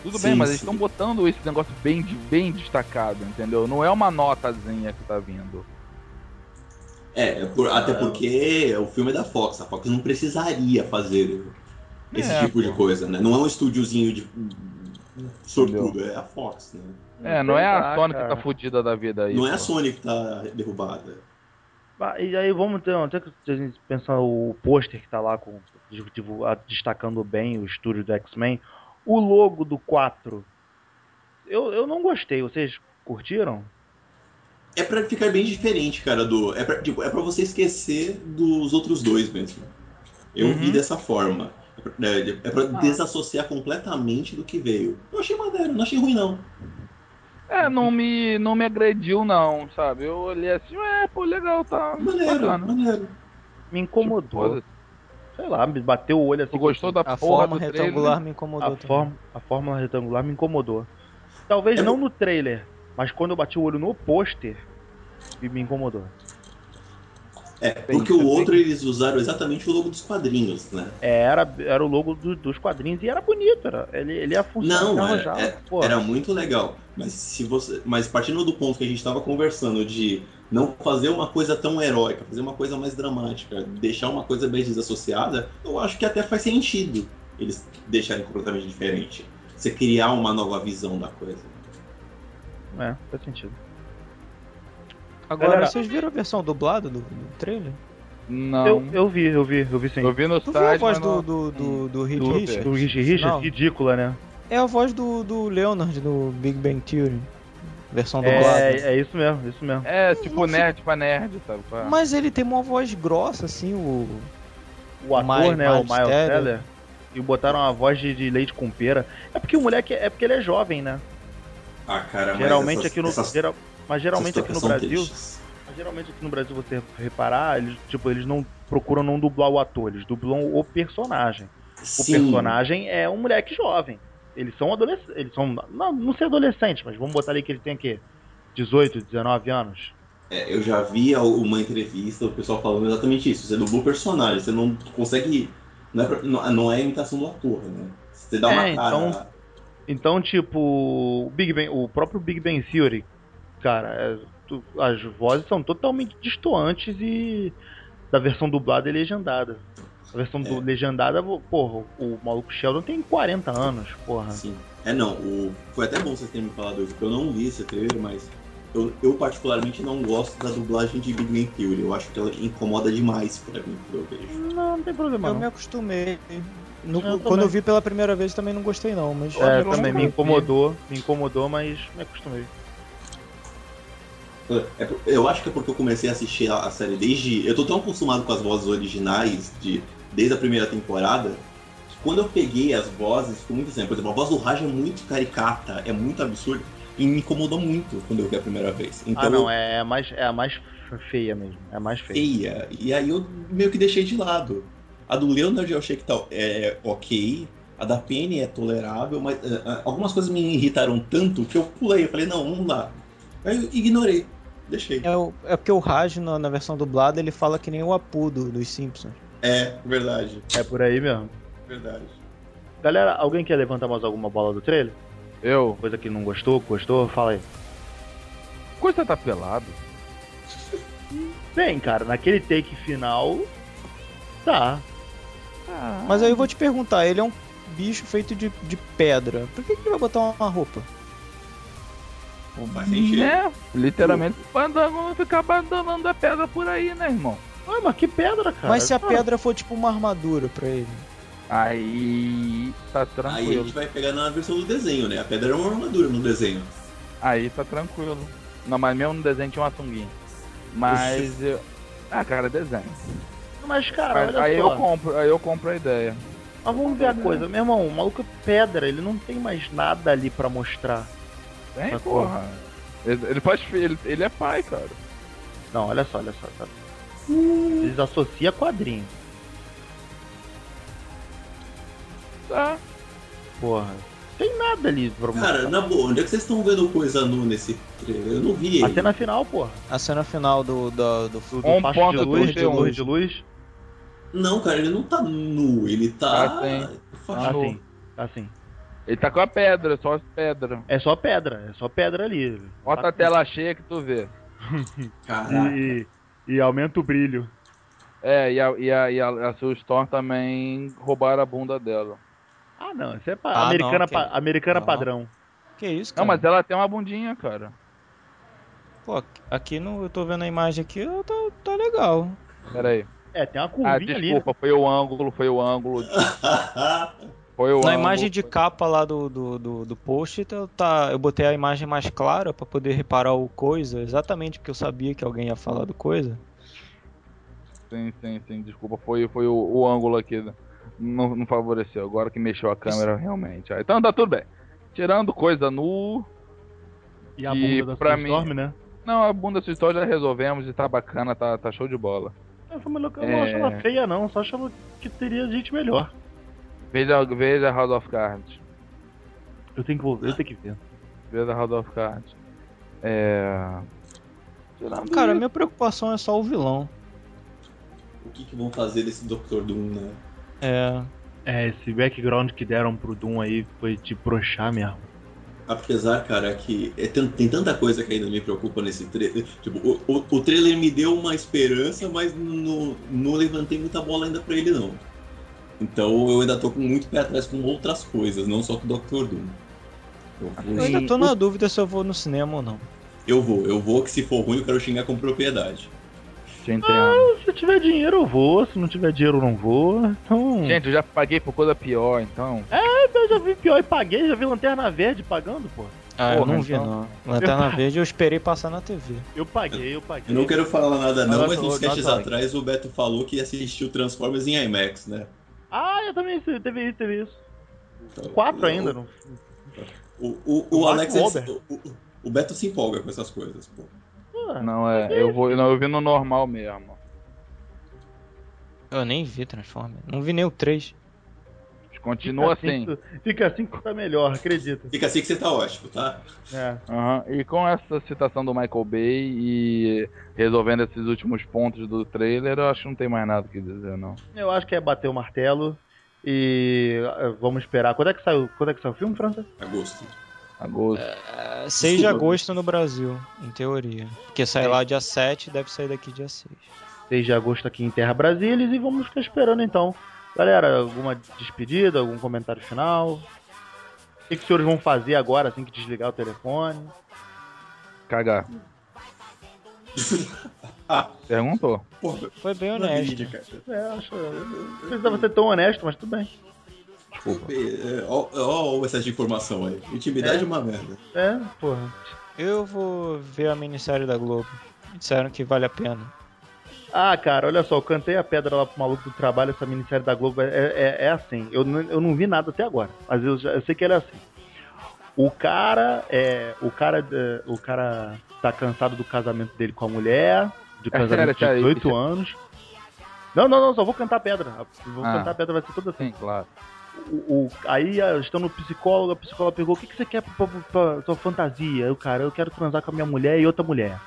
Speaker 1: Tudo
Speaker 2: Sim,
Speaker 1: bem, mas eles
Speaker 2: sim.
Speaker 1: estão botando esse negócio bem, bem destacado, entendeu? Não é uma notazinha que tá vindo.
Speaker 2: É, é por- até porque o filme é da Fox. A Fox não precisaria fazer esse
Speaker 1: É,
Speaker 2: tipo de
Speaker 1: pô.
Speaker 2: coisa, né? Não é um estúdiozinho de sortudo, é a Fox, né?
Speaker 1: É, não é a Sony que tá fudida da vida aí.
Speaker 2: Não é a
Speaker 1: pô.
Speaker 2: Sony que tá derrubada.
Speaker 3: E aí vamos ter, até que a gente pensar o pôster que tá lá com destacando bem o estúdio do X-Men. O logo do 4. Eu, eu não gostei, vocês curtiram?
Speaker 2: É pra ficar bem diferente, cara, do. É pra, tipo, é pra você esquecer dos outros dois mesmo. Eu
Speaker 3: Uhum.
Speaker 2: vi dessa forma. É pra, é, é pra
Speaker 1: Ah.
Speaker 2: desassociar completamente do que veio. Eu achei maneiro, não achei ruim, não.
Speaker 1: É, não me, não me agrediu não, sabe? Eu olhei assim, é, pô, legal, tá
Speaker 2: Maneiro,
Speaker 1: bacana.
Speaker 2: maneiro.
Speaker 3: Me incomodou.
Speaker 1: Tipo,
Speaker 3: Sei lá, me bateu o olho assim.
Speaker 1: Tu gostou da
Speaker 4: A
Speaker 1: porra
Speaker 4: forma
Speaker 1: do trailer?
Speaker 4: retangular me incomodou.
Speaker 3: A,
Speaker 4: também.
Speaker 3: forma, a fórmula retangular me incomodou. Talvez não no trailer, mas quando eu bati o olho no pôster, me incomodou.
Speaker 2: É, porque o outro eles usaram exatamente o logo dos quadrinhos, né?
Speaker 3: É, Era, era o logo do- dos quadrinhos e era bonito, era, ele, ele ia funcionar.
Speaker 2: Não, era,
Speaker 3: já,
Speaker 2: é-
Speaker 3: pô.
Speaker 2: era muito legal. Mas se você. Mas partindo do ponto que a gente estava conversando de não fazer uma coisa tão heróica, fazer uma coisa mais dramática, deixar uma coisa bem desassociada, eu acho que até faz sentido eles deixarem completamente diferente. Você criar uma nova visão da coisa.
Speaker 3: É, faz sentido.
Speaker 4: Agora,
Speaker 3: Galera-
Speaker 4: vocês viram a versão dublada do, do trailer?
Speaker 1: Não.
Speaker 3: Eu, eu vi, eu vi, eu vi sim.
Speaker 1: Eu vi no
Speaker 4: Tu viu a
Speaker 1: site,
Speaker 4: voz do, do, do, do Reed
Speaker 3: do,
Speaker 4: Richards?
Speaker 3: do Rich Richards, ridícula, né?
Speaker 4: É a voz do, do Leonard no Big Bang Theory. Versão dublada.
Speaker 3: É, é isso mesmo, isso mesmo.
Speaker 1: É, tipo
Speaker 4: Não
Speaker 1: nerd pra nerd, sabe? qual é?
Speaker 4: Mas ele tem uma voz grossa, assim, o.
Speaker 3: O ator, né, o
Speaker 4: Miles Teller.
Speaker 3: Teller, e botaram a voz de, de leite com pera. É porque o moleque, é porque ele é jovem, né?
Speaker 2: Ah, cara,
Speaker 3: geralmente
Speaker 2: essas,
Speaker 3: aqui no,
Speaker 2: essas,
Speaker 3: geral- mas geralmente aqui no Brasil, mas geralmente aqui no Brasil você reparar, eles tipo, eles não procuram não dublar o ator, eles dublam o personagem. O
Speaker 2: Sim,
Speaker 3: personagem é um moleque jovem. Eles são adolescentes, eles são não, não sei adolescentes, mas vamos botar ali que ele tem aqui 18, 19 anos.
Speaker 2: é, eu já vi uma entrevista, o pessoal falando exatamente isso. Você dubla o personagem, você não consegue. Não é, não, é a imitação do ator, né? Você dá
Speaker 3: É,
Speaker 2: uma cara.
Speaker 3: então- Então, tipo, o Big Bang, o próprio Big Bang Theory, cara. É, tu- as vozes são totalmente distantes e da versão dublada e legendada. A versão do-
Speaker 2: É.
Speaker 3: legendada, porra, o maluco Sheldon tem 40 anos, porra.
Speaker 2: Sim. É não, o... foi até bom vocês terem me falado isso, porque eu não vi esse trailer, mas eu, eu particularmente não gosto da dublagem de Big Bang Theory. Eu acho que ela incomoda demais pra mim, eu vejo.
Speaker 3: Não, não tem problema
Speaker 4: Eu
Speaker 3: não.
Speaker 4: me acostumei. No-
Speaker 3: Eu
Speaker 4: quando
Speaker 3: também.
Speaker 4: eu vi pela primeira vez também não gostei não, mas
Speaker 3: É,
Speaker 1: eu
Speaker 3: também me incomodou, me incomodou, mas me acostumei.
Speaker 2: É por- eu acho que é porque eu comecei a assistir a a série desde. Eu tô tão acostumado com as vozes originais de, desde a primeira temporada. que Quando eu peguei as vozes, ficou muito assim. Por exemplo, a voz do Raj é muito caricata, é muito absurda. E me incomodou muito quando eu vi a primeira vez. Então
Speaker 3: ah, não, é a mais, é a mais feia mesmo. É a mais feia.
Speaker 2: feia. E aí eu meio que deixei de lado. A do Leonard eu achei que tá, é ok. A da Penny é tolerável, mas eh, algumas coisas me irritaram tanto que eu pulei. Eu falei, não, vamos lá. Aí eu ignorei. Deixei.
Speaker 4: é, o- é porque o Raj na, na versão dublada ele fala que nem o Apu do- dos Simpsons.
Speaker 2: É, verdade.
Speaker 3: É por aí mesmo.
Speaker 2: Verdade.
Speaker 3: Galera, alguém quer levantar mais alguma bola do trailer?
Speaker 1: Eu.
Speaker 3: Coisa que não gostou, gostou? Fala aí.
Speaker 1: Coisa tá pelado.
Speaker 3: Bem, cara, naquele take final. Tá.
Speaker 4: Mas aí eu vou te perguntar, ele é um bicho feito de, de pedra. Por que, que ele vai botar uma roupa?
Speaker 2: Não faz sentido.
Speaker 1: Né? Literalmente, Fandango ficar abandonando a pedra por aí, né, irmão?
Speaker 3: Ah, mas que pedra, cara.
Speaker 4: Mas se a
Speaker 3: Ah,
Speaker 4: pedra for tipo uma armadura pra ele.
Speaker 1: Aí tá
Speaker 2: Aí a
Speaker 1: tranquilo.
Speaker 2: gente vai pegar na versão do desenho, né? A pedra era uma armadura no desenho.
Speaker 1: Aí tá tranquilo. Não, mas mesmo no desenho tinha uma sunguinha. Mas eu... Ah, cara, desenho.
Speaker 3: Mas, cara,
Speaker 1: Mas
Speaker 3: olha
Speaker 1: aí
Speaker 3: só.
Speaker 1: eu compro, aí eu compro a ideia.
Speaker 3: Mas vamos ver a coisa. Meu irmão, o maluco é pedra, ele não tem mais nada ali pra mostrar.
Speaker 1: Tem,
Speaker 3: Mas,
Speaker 1: porra. Ele, ele fi- ele, ele é pai, cara.
Speaker 3: Não, olha só, olha só. Tá? Eles associam quadrinho.
Speaker 1: Tá.
Speaker 3: Porra. Tem nada ali pra mostrar.
Speaker 2: Cara, na boa, onde é que vocês estão vendo coisa nu nesse trailer? Eu não vi
Speaker 3: A cena final, porra.
Speaker 4: A cena final do. do, do...
Speaker 3: Do, do
Speaker 1: Um
Speaker 3: facho
Speaker 1: ponto
Speaker 3: de luz, de luz, de luz.
Speaker 2: Não, cara, ele não tá nu, ele tá.
Speaker 1: Ah, sim.
Speaker 2: Fa-
Speaker 1: Ah.
Speaker 3: Assim, assim.
Speaker 1: Ele tá com a pedra, só as pedras.
Speaker 3: É só pedra, é só pedra ali.
Speaker 1: Bota
Speaker 3: Tá-
Speaker 1: a tela cheia que tu vê.
Speaker 2: Caraca.
Speaker 3: E, e aumenta o brilho.
Speaker 1: É, e a, e a, e a, a Sue Storm também roubaram a bunda dela.
Speaker 3: Ah, não, isso é pa-
Speaker 4: Ah,
Speaker 3: americana,
Speaker 4: não, que-
Speaker 3: pa- americana
Speaker 4: não.
Speaker 3: padrão.
Speaker 4: Que isso, cara?
Speaker 1: Não, mas ela tem uma bundinha, cara.
Speaker 4: Pô, aqui no, eu tô vendo a imagem aqui, tá, tá legal.
Speaker 1: Pera aí.
Speaker 3: É, tem uma
Speaker 1: Ah,
Speaker 3: curvinha ali. né?
Speaker 1: desculpa, foi o ângulo, foi o ângulo. Foi o
Speaker 4: Na
Speaker 1: ângulo.
Speaker 4: imagem de capa lá do, do, do, do post, tá, tá- eu botei a imagem mais clara pra poder reparar o coisa, exatamente porque eu sabia que alguém ia falar do coisa.
Speaker 1: Sim, sim, sim, desculpa, foi, foi o, o ângulo aqui. Não, não favoreceu. Agora que mexeu a câmera, realmente. Ah, Então tá tudo bem. Tirando coisa nu.
Speaker 3: E a
Speaker 1: E
Speaker 3: bunda da
Speaker 1: pra mim-
Speaker 3: Storm, né?
Speaker 1: Não, a bunda sua história já resolvemos e tá bacana, tá, tá show de bola.
Speaker 3: Eu eu
Speaker 1: É.
Speaker 3: não acho ela feia, não. Só achava que teria gente melhor.
Speaker 1: Veja, veja House of Cards.
Speaker 3: Eu tenho que, eu tenho que ver.
Speaker 1: Veja House of Cards. É.
Speaker 4: Cara,
Speaker 1: isso-
Speaker 4: minha preocupação é só o vilão.
Speaker 2: o que, que vão fazer desse Dr. Doom, né?
Speaker 4: É.
Speaker 3: É, esse background que deram pro Doom aí foi de broxar mesmo.
Speaker 2: Apesar, cara, que é tan- tem tanta coisa que ainda me preocupa nesse trailer. Tipo, o, o, o trailer me deu uma esperança, mas não, não levantei muita bola ainda pra ele, não. Então eu ainda tô com muito pé atrás com outras coisas, não só com o Dr. Doom. Eu vou,
Speaker 4: Eu ainda tô na dúvida se eu vou no cinema ou não.
Speaker 2: eu vou, eu vou, que se for ruim eu quero xingar com propriedade.
Speaker 1: Entendo.
Speaker 3: Se tiver dinheiro eu vou, se não tiver dinheiro eu não vou. Então.
Speaker 1: Gente, eu já paguei por coisa pior, então.
Speaker 3: eu já vi pior e paguei, já vi Lanterna Verde pagando, pô.
Speaker 4: Ah, eu
Speaker 1: Porra,
Speaker 4: não vi
Speaker 1: então.
Speaker 4: não. Lanterna Verde eu esperei passar na TV.
Speaker 3: Eu paguei, eu paguei.
Speaker 2: Eu não quero falar nada não,
Speaker 3: Mas
Speaker 2: mas
Speaker 3: eu-
Speaker 2: uns sketches atrás o Beto falou que assistiu Transformers em IMAX, né?
Speaker 3: Ah, eu também teve isso, teve isso.
Speaker 2: Então,
Speaker 3: Quatro
Speaker 2: o-
Speaker 3: ainda, não.
Speaker 2: O, o,
Speaker 3: O
Speaker 2: o Alex, ele- o, o- o Beto se empolga com essas coisas, pô.
Speaker 3: Ah,
Speaker 1: Não, é. Eu vou. Não, eu vi no normal mesmo.
Speaker 4: Eu nem vi Transformers. Não vi nem o 3.
Speaker 1: Continua
Speaker 3: fica
Speaker 1: assim.
Speaker 3: que- Fica assim que tá melhor, acredita.
Speaker 2: Fica assim que você tá ótimo, tá?
Speaker 3: É.
Speaker 1: Aham, E com essa citação do Michael Bay e resolvendo esses últimos pontos do trailer, eu acho que não tem mais nada o que dizer, não.
Speaker 3: Eu acho que é bater o martelo e eh, vamos esperar. Quando é que saiu, quando é que saiu o filme, França?
Speaker 2: Agosto.
Speaker 1: Agosto.
Speaker 4: É, 6 de agosto no Brasil, em teoria. Porque sai lá dia 7 deve sair daqui dia 6.
Speaker 3: 6 de agosto aqui em Terra Brasília e vamos ficar esperando então. Galera, alguma despedida, algum comentário final? O que, que os senhores vão fazer agora assim que desligar o telefone?
Speaker 1: Cagar. Perguntou.
Speaker 2: Porra,
Speaker 4: Foi bem honesto.
Speaker 2: mídia, cara.
Speaker 3: É, acho. Não precisava ser tão honesto, mas tudo bem.
Speaker 1: Desculpa.
Speaker 2: É, Ó, ó o excesso de informação aí. Intimidade é,
Speaker 3: É.
Speaker 2: uma merda.
Speaker 3: É, porra.
Speaker 4: Eu vou ver a minissérie da Globo. Disseram que vale a pena.
Speaker 3: Ah, cara, olha só, eu cantei a pedra lá pro maluco do trabalho, essa minissérie da Globo é, é, é assim. Eu, não- eu não vi nada até agora, mas eu, eu sei que ela é assim. O cara é. O cara. é, O cara tá cansado do casamento dele com a mulher, de
Speaker 1: É
Speaker 3: casamento de 18
Speaker 1: isso-
Speaker 3: anos. Não, não, não, só vou cantar a pedra. Vou
Speaker 1: Ah.
Speaker 3: cantar a pedra, vai ser toda assim.
Speaker 1: Sim, claro.
Speaker 3: O, o- aí ah, estão no psicólogo, a psicóloga perguntou: o que, que você quer pra, pra, pra sua fantasia? Eu, cara, eu quero transar com a minha mulher e outra mulher.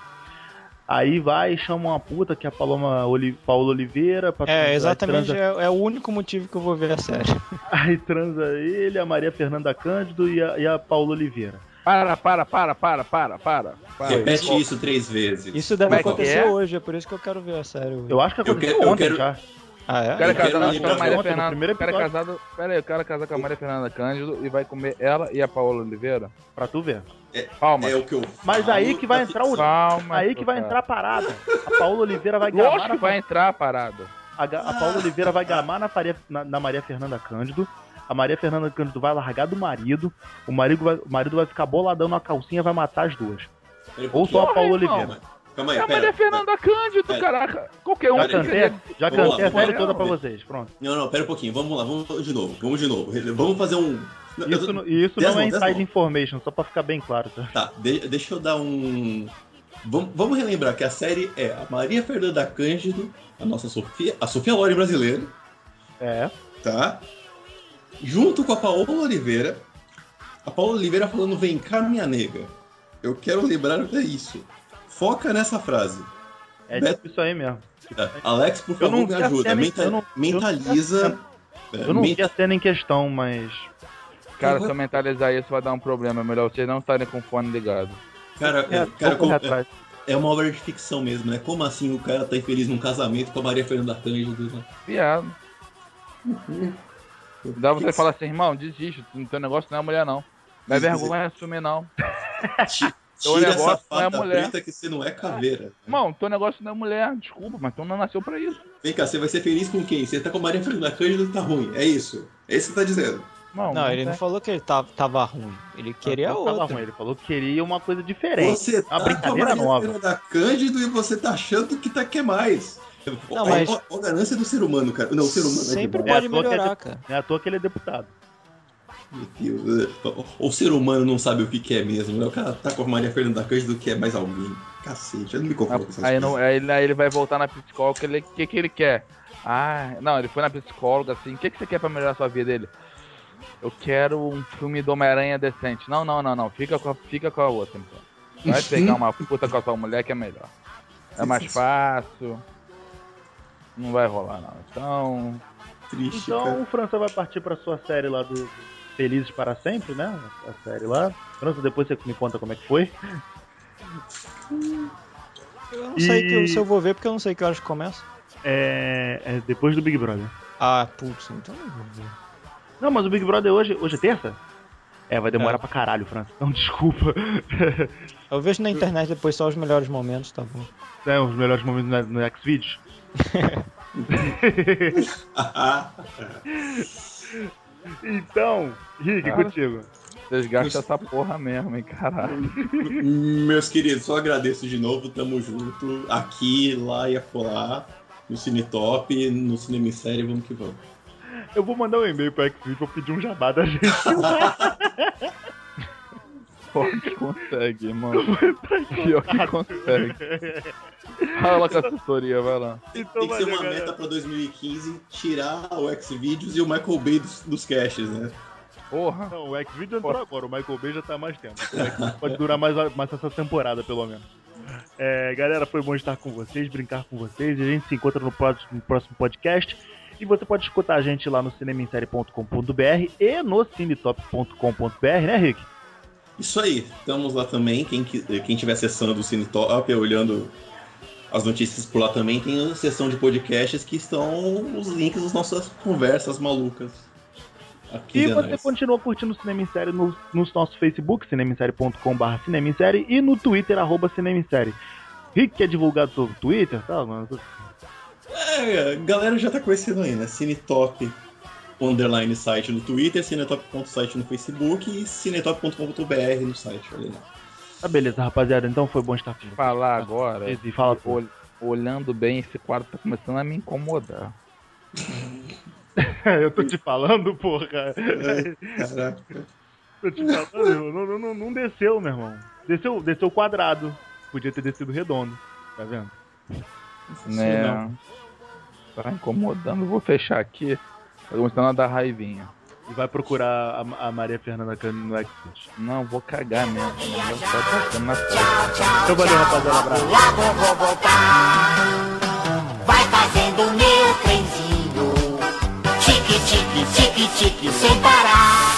Speaker 3: Aí vai e chama uma puta, que é a Paloma Oli, Paula Oliveira. Pra
Speaker 4: É, exatamente.
Speaker 3: Transa,
Speaker 4: É, é o único motivo que eu vou ver a série.
Speaker 3: aí transa ele, a Maria Fernanda Cândido e a, e a Paula Oliveira.
Speaker 1: Para, para, para, para, para, para. para.
Speaker 2: Repete isso três vezes.
Speaker 4: Isso deve
Speaker 1: Como
Speaker 4: acontecer
Speaker 1: é?
Speaker 4: hoje, é por isso que eu quero ver a série hoje.
Speaker 3: Eu acho que
Speaker 2: Eu
Speaker 3: aconteceu
Speaker 2: quero- eu
Speaker 3: ontem
Speaker 2: quero-
Speaker 3: já.
Speaker 4: Ah,
Speaker 1: O
Speaker 4: é?
Speaker 1: cara é
Speaker 2: Eu quero
Speaker 1: casado com a Maria Fernanda. O cara é casado. Pera aí, o cara é casado com a Maria Fernanda Cândido e vai comer ela e a Paola Oliveira?
Speaker 3: Pra tu ver.
Speaker 1: Palma.
Speaker 2: É o que eu
Speaker 3: Mas aí que vai entrar o.
Speaker 1: Calma.
Speaker 3: Aí que vai entrar a parada. A Paula Oliveira vai gamar
Speaker 1: Lógico que vai entrar a parada.
Speaker 3: A, a Paula Oliveira vai gamar na, Faria- na- na Maria Fernanda Cândido. A Maria Fernanda Cândido vai largar do marido. O marido vai, o marido vai ficar boladão na calcinha vai matar as duas. Ou só a
Speaker 1: irmão.
Speaker 3: Oliveira.
Speaker 2: Calma aí,
Speaker 1: É a
Speaker 2: pera.
Speaker 1: Maria Fernanda Cândido,
Speaker 2: pera.
Speaker 1: caraca. Qualquer um
Speaker 3: Já
Speaker 1: que
Speaker 3: cantei, já cantei a série toda pra vocês. Pronto.
Speaker 2: Não, não, pera um pouquinho. Vamos lá, vamos de novo. Vamos de novo. Vamos fazer um.
Speaker 3: Isso, não- e isso não é inside information, só pra ficar bem claro. Tá?
Speaker 2: Tá, de- deixa eu dar um. Vamos, vamos relembrar que a série é a Maria Fernanda Cândido, a nossa Sofia, a Sofia Lore brasileira,
Speaker 3: É.
Speaker 2: tá? Junto com a Paola Oliveira. A Paola Oliveira falando: Vem cá, minha nega. Eu quero lembrar é isso. Foca nessa frase.
Speaker 3: É
Speaker 2: Beto-
Speaker 3: tipo isso aí mesmo.
Speaker 2: É, Alex, por
Speaker 3: não
Speaker 2: favor, me ajuda. Menta-
Speaker 3: não- não
Speaker 2: mentaliza. é,
Speaker 3: Eu não vi a cena em questão, mas.
Speaker 1: Cara, se eu mentalizar isso vai dar um problema. É melhor vocês não estarem com o fone ligado.
Speaker 2: Cara,
Speaker 3: É,
Speaker 2: é, cara, como-
Speaker 3: atrás.
Speaker 2: é uma obra de ficção mesmo, né? Como assim o cara tá infeliz num casamento com a Maria Fernanda Cândido? Né?
Speaker 1: Piada. Dá você falar assim, irmão, desiste. O teu negócio não é mulher, não. Não é vergonha assumir, não. Teu
Speaker 2: Tira
Speaker 1: negócio
Speaker 2: essa
Speaker 1: não é mulher.
Speaker 2: preta que você não é caveira.
Speaker 1: Irmão, teu negócio não é mulher. Desculpa, mas tu não nasceu pra isso.
Speaker 2: Vem cá, você vai ser feliz com quem? Você tá com a Maria Fernanda Cândido tá ruim. É isso. É isso que você tá dizendo.
Speaker 1: Irmão,
Speaker 4: Não, ele
Speaker 1: é.
Speaker 4: não falou que ele tava, tava ruim. Ele queria
Speaker 3: Não tava
Speaker 4: outra.
Speaker 3: ruim, Ele falou que queria uma coisa diferente.
Speaker 2: Você tá com a
Speaker 3: brincadeira
Speaker 2: Maria
Speaker 3: nova.
Speaker 2: Fernanda Cândido e você tá achando que tá quer mais.
Speaker 4: Não,
Speaker 2: Ó,
Speaker 4: mas-
Speaker 2: ó a ganância do ser humano, cara. Não, o ser humano
Speaker 4: Sempre
Speaker 2: é
Speaker 3: É,
Speaker 4: pode
Speaker 3: é
Speaker 4: melhorar,
Speaker 3: de-
Speaker 4: cara.
Speaker 3: Não é à toa que ele é deputado.
Speaker 2: Meu Deus. O ser humano não sabe o que quer mesmo. né? O cara tá com a Maria Fernanda Cândido que é mais alguém. Cacete, eu não me conformo com essas
Speaker 1: Aí, não, aí, ele- aí ele vai voltar na psicóloga. O que, ele- que, que ele quer? Ah, não, ele foi na psicóloga assim. O que, que você quer pra melhorar a sua vida? Ele. Eu quero um filme do Homem-Aranha decente. Não, não, não, não. Fica com a, fica com a outra, então. Vai pegar uma puta com a sua mulher que é melhor. É mais fácil. Não vai rolar, não. Então.
Speaker 2: Triste,
Speaker 3: Então
Speaker 2: cara.
Speaker 3: o França vai partir pra sua série lá do Felizes para Sempre, né? A série lá. França, depois você me conta como é que foi.
Speaker 4: Eu não sei
Speaker 3: E-
Speaker 4: que, se eu vou ver porque eu não sei que horas começa.
Speaker 3: É, é depois do Big Brother.
Speaker 4: Ah, putz, então não vou ver.
Speaker 3: Não, mas o Big Brother hoje, hoje é terça? É, vai demorar
Speaker 4: É.
Speaker 3: pra caralho, França. Não, desculpa.
Speaker 4: Eu vejo na internet depois só os melhores momentos, tá bom.
Speaker 3: é, os melhores momentos no, no Xvideos. Então, Rick,
Speaker 1: Cara.
Speaker 3: contigo.
Speaker 1: Desgasta essa porra mesmo, hein, caralho.
Speaker 2: Meus queridos, só agradeço de novo, tamo junto. Aqui, lá e acolá. No Cine Top, no Cinema em Série, vamos que vamos.
Speaker 3: Eu vou mandar um e-mail pro Xvideos pra pedir um jabá da gente.
Speaker 1: Pode consegue, mano. Pior que consegue. Fala com a assessoria, vai lá.
Speaker 3: Então,
Speaker 2: Tem que ser uma
Speaker 3: galera.
Speaker 2: meta pra 2015, tirar o Xvideos e o Michael Bay dos, dos caches, né?
Speaker 1: Porra.
Speaker 3: Não, o Xvideo entrou agora, o Michael Bay já tá há mais tempo. Pode durar mais, mais essa temporada, pelo menos. É, galera, foi bom estar com vocês, brincar com vocês. A gente se encontra no próximo, no próximo podcast. E você pode escutar a gente lá no cinemissérie.com.br e no cinetop.com.br, né, Rick?
Speaker 2: Isso aí, estamos lá também. Quem, quem estiver acessando o Cinetop, olhando as notícias por lá também, tem a seção de podcasts que estão os links das nossas conversas malucas.
Speaker 3: Aqui e você nós. continua curtindo o Cinema em Série no, no nosso Facebook, cinemissérie.com.br Cinema Série, e no Twitter, arroba Cinema em Série. Rick quer divulgar o Twitter, tá, mano?
Speaker 2: É, galera já tá conhecendo aí, né? Cinetop underline site no Twitter, cinetop.site no Facebook e cinetop.com.br no site, olha lá.
Speaker 3: Tá beleza, rapaziada, então foi bom estar
Speaker 1: aqui. Falar agora,
Speaker 3: e fala
Speaker 1: ol, olhando bem, esse quadro tá começando a me incomodar.
Speaker 3: eu tô te falando, porra. Caraca. Tô te falando, não, não, não, não desceu, meu irmão. Desceu, desceu quadrado. Podia ter descido redondo, tá vendo?
Speaker 1: Né? Tá incomodando, vou fechar aqui. Tá começando a dar raivinha.
Speaker 3: E vai procurar a, a Maria Fernanda no Xvideos.
Speaker 1: Não, vou cagar mesmo. Estar passando na
Speaker 3: Então valeu, rapaziada. Abraço. vou voltar. Vai fazendo meu trenzinho. Tique, tique, tique, tique, sem parar.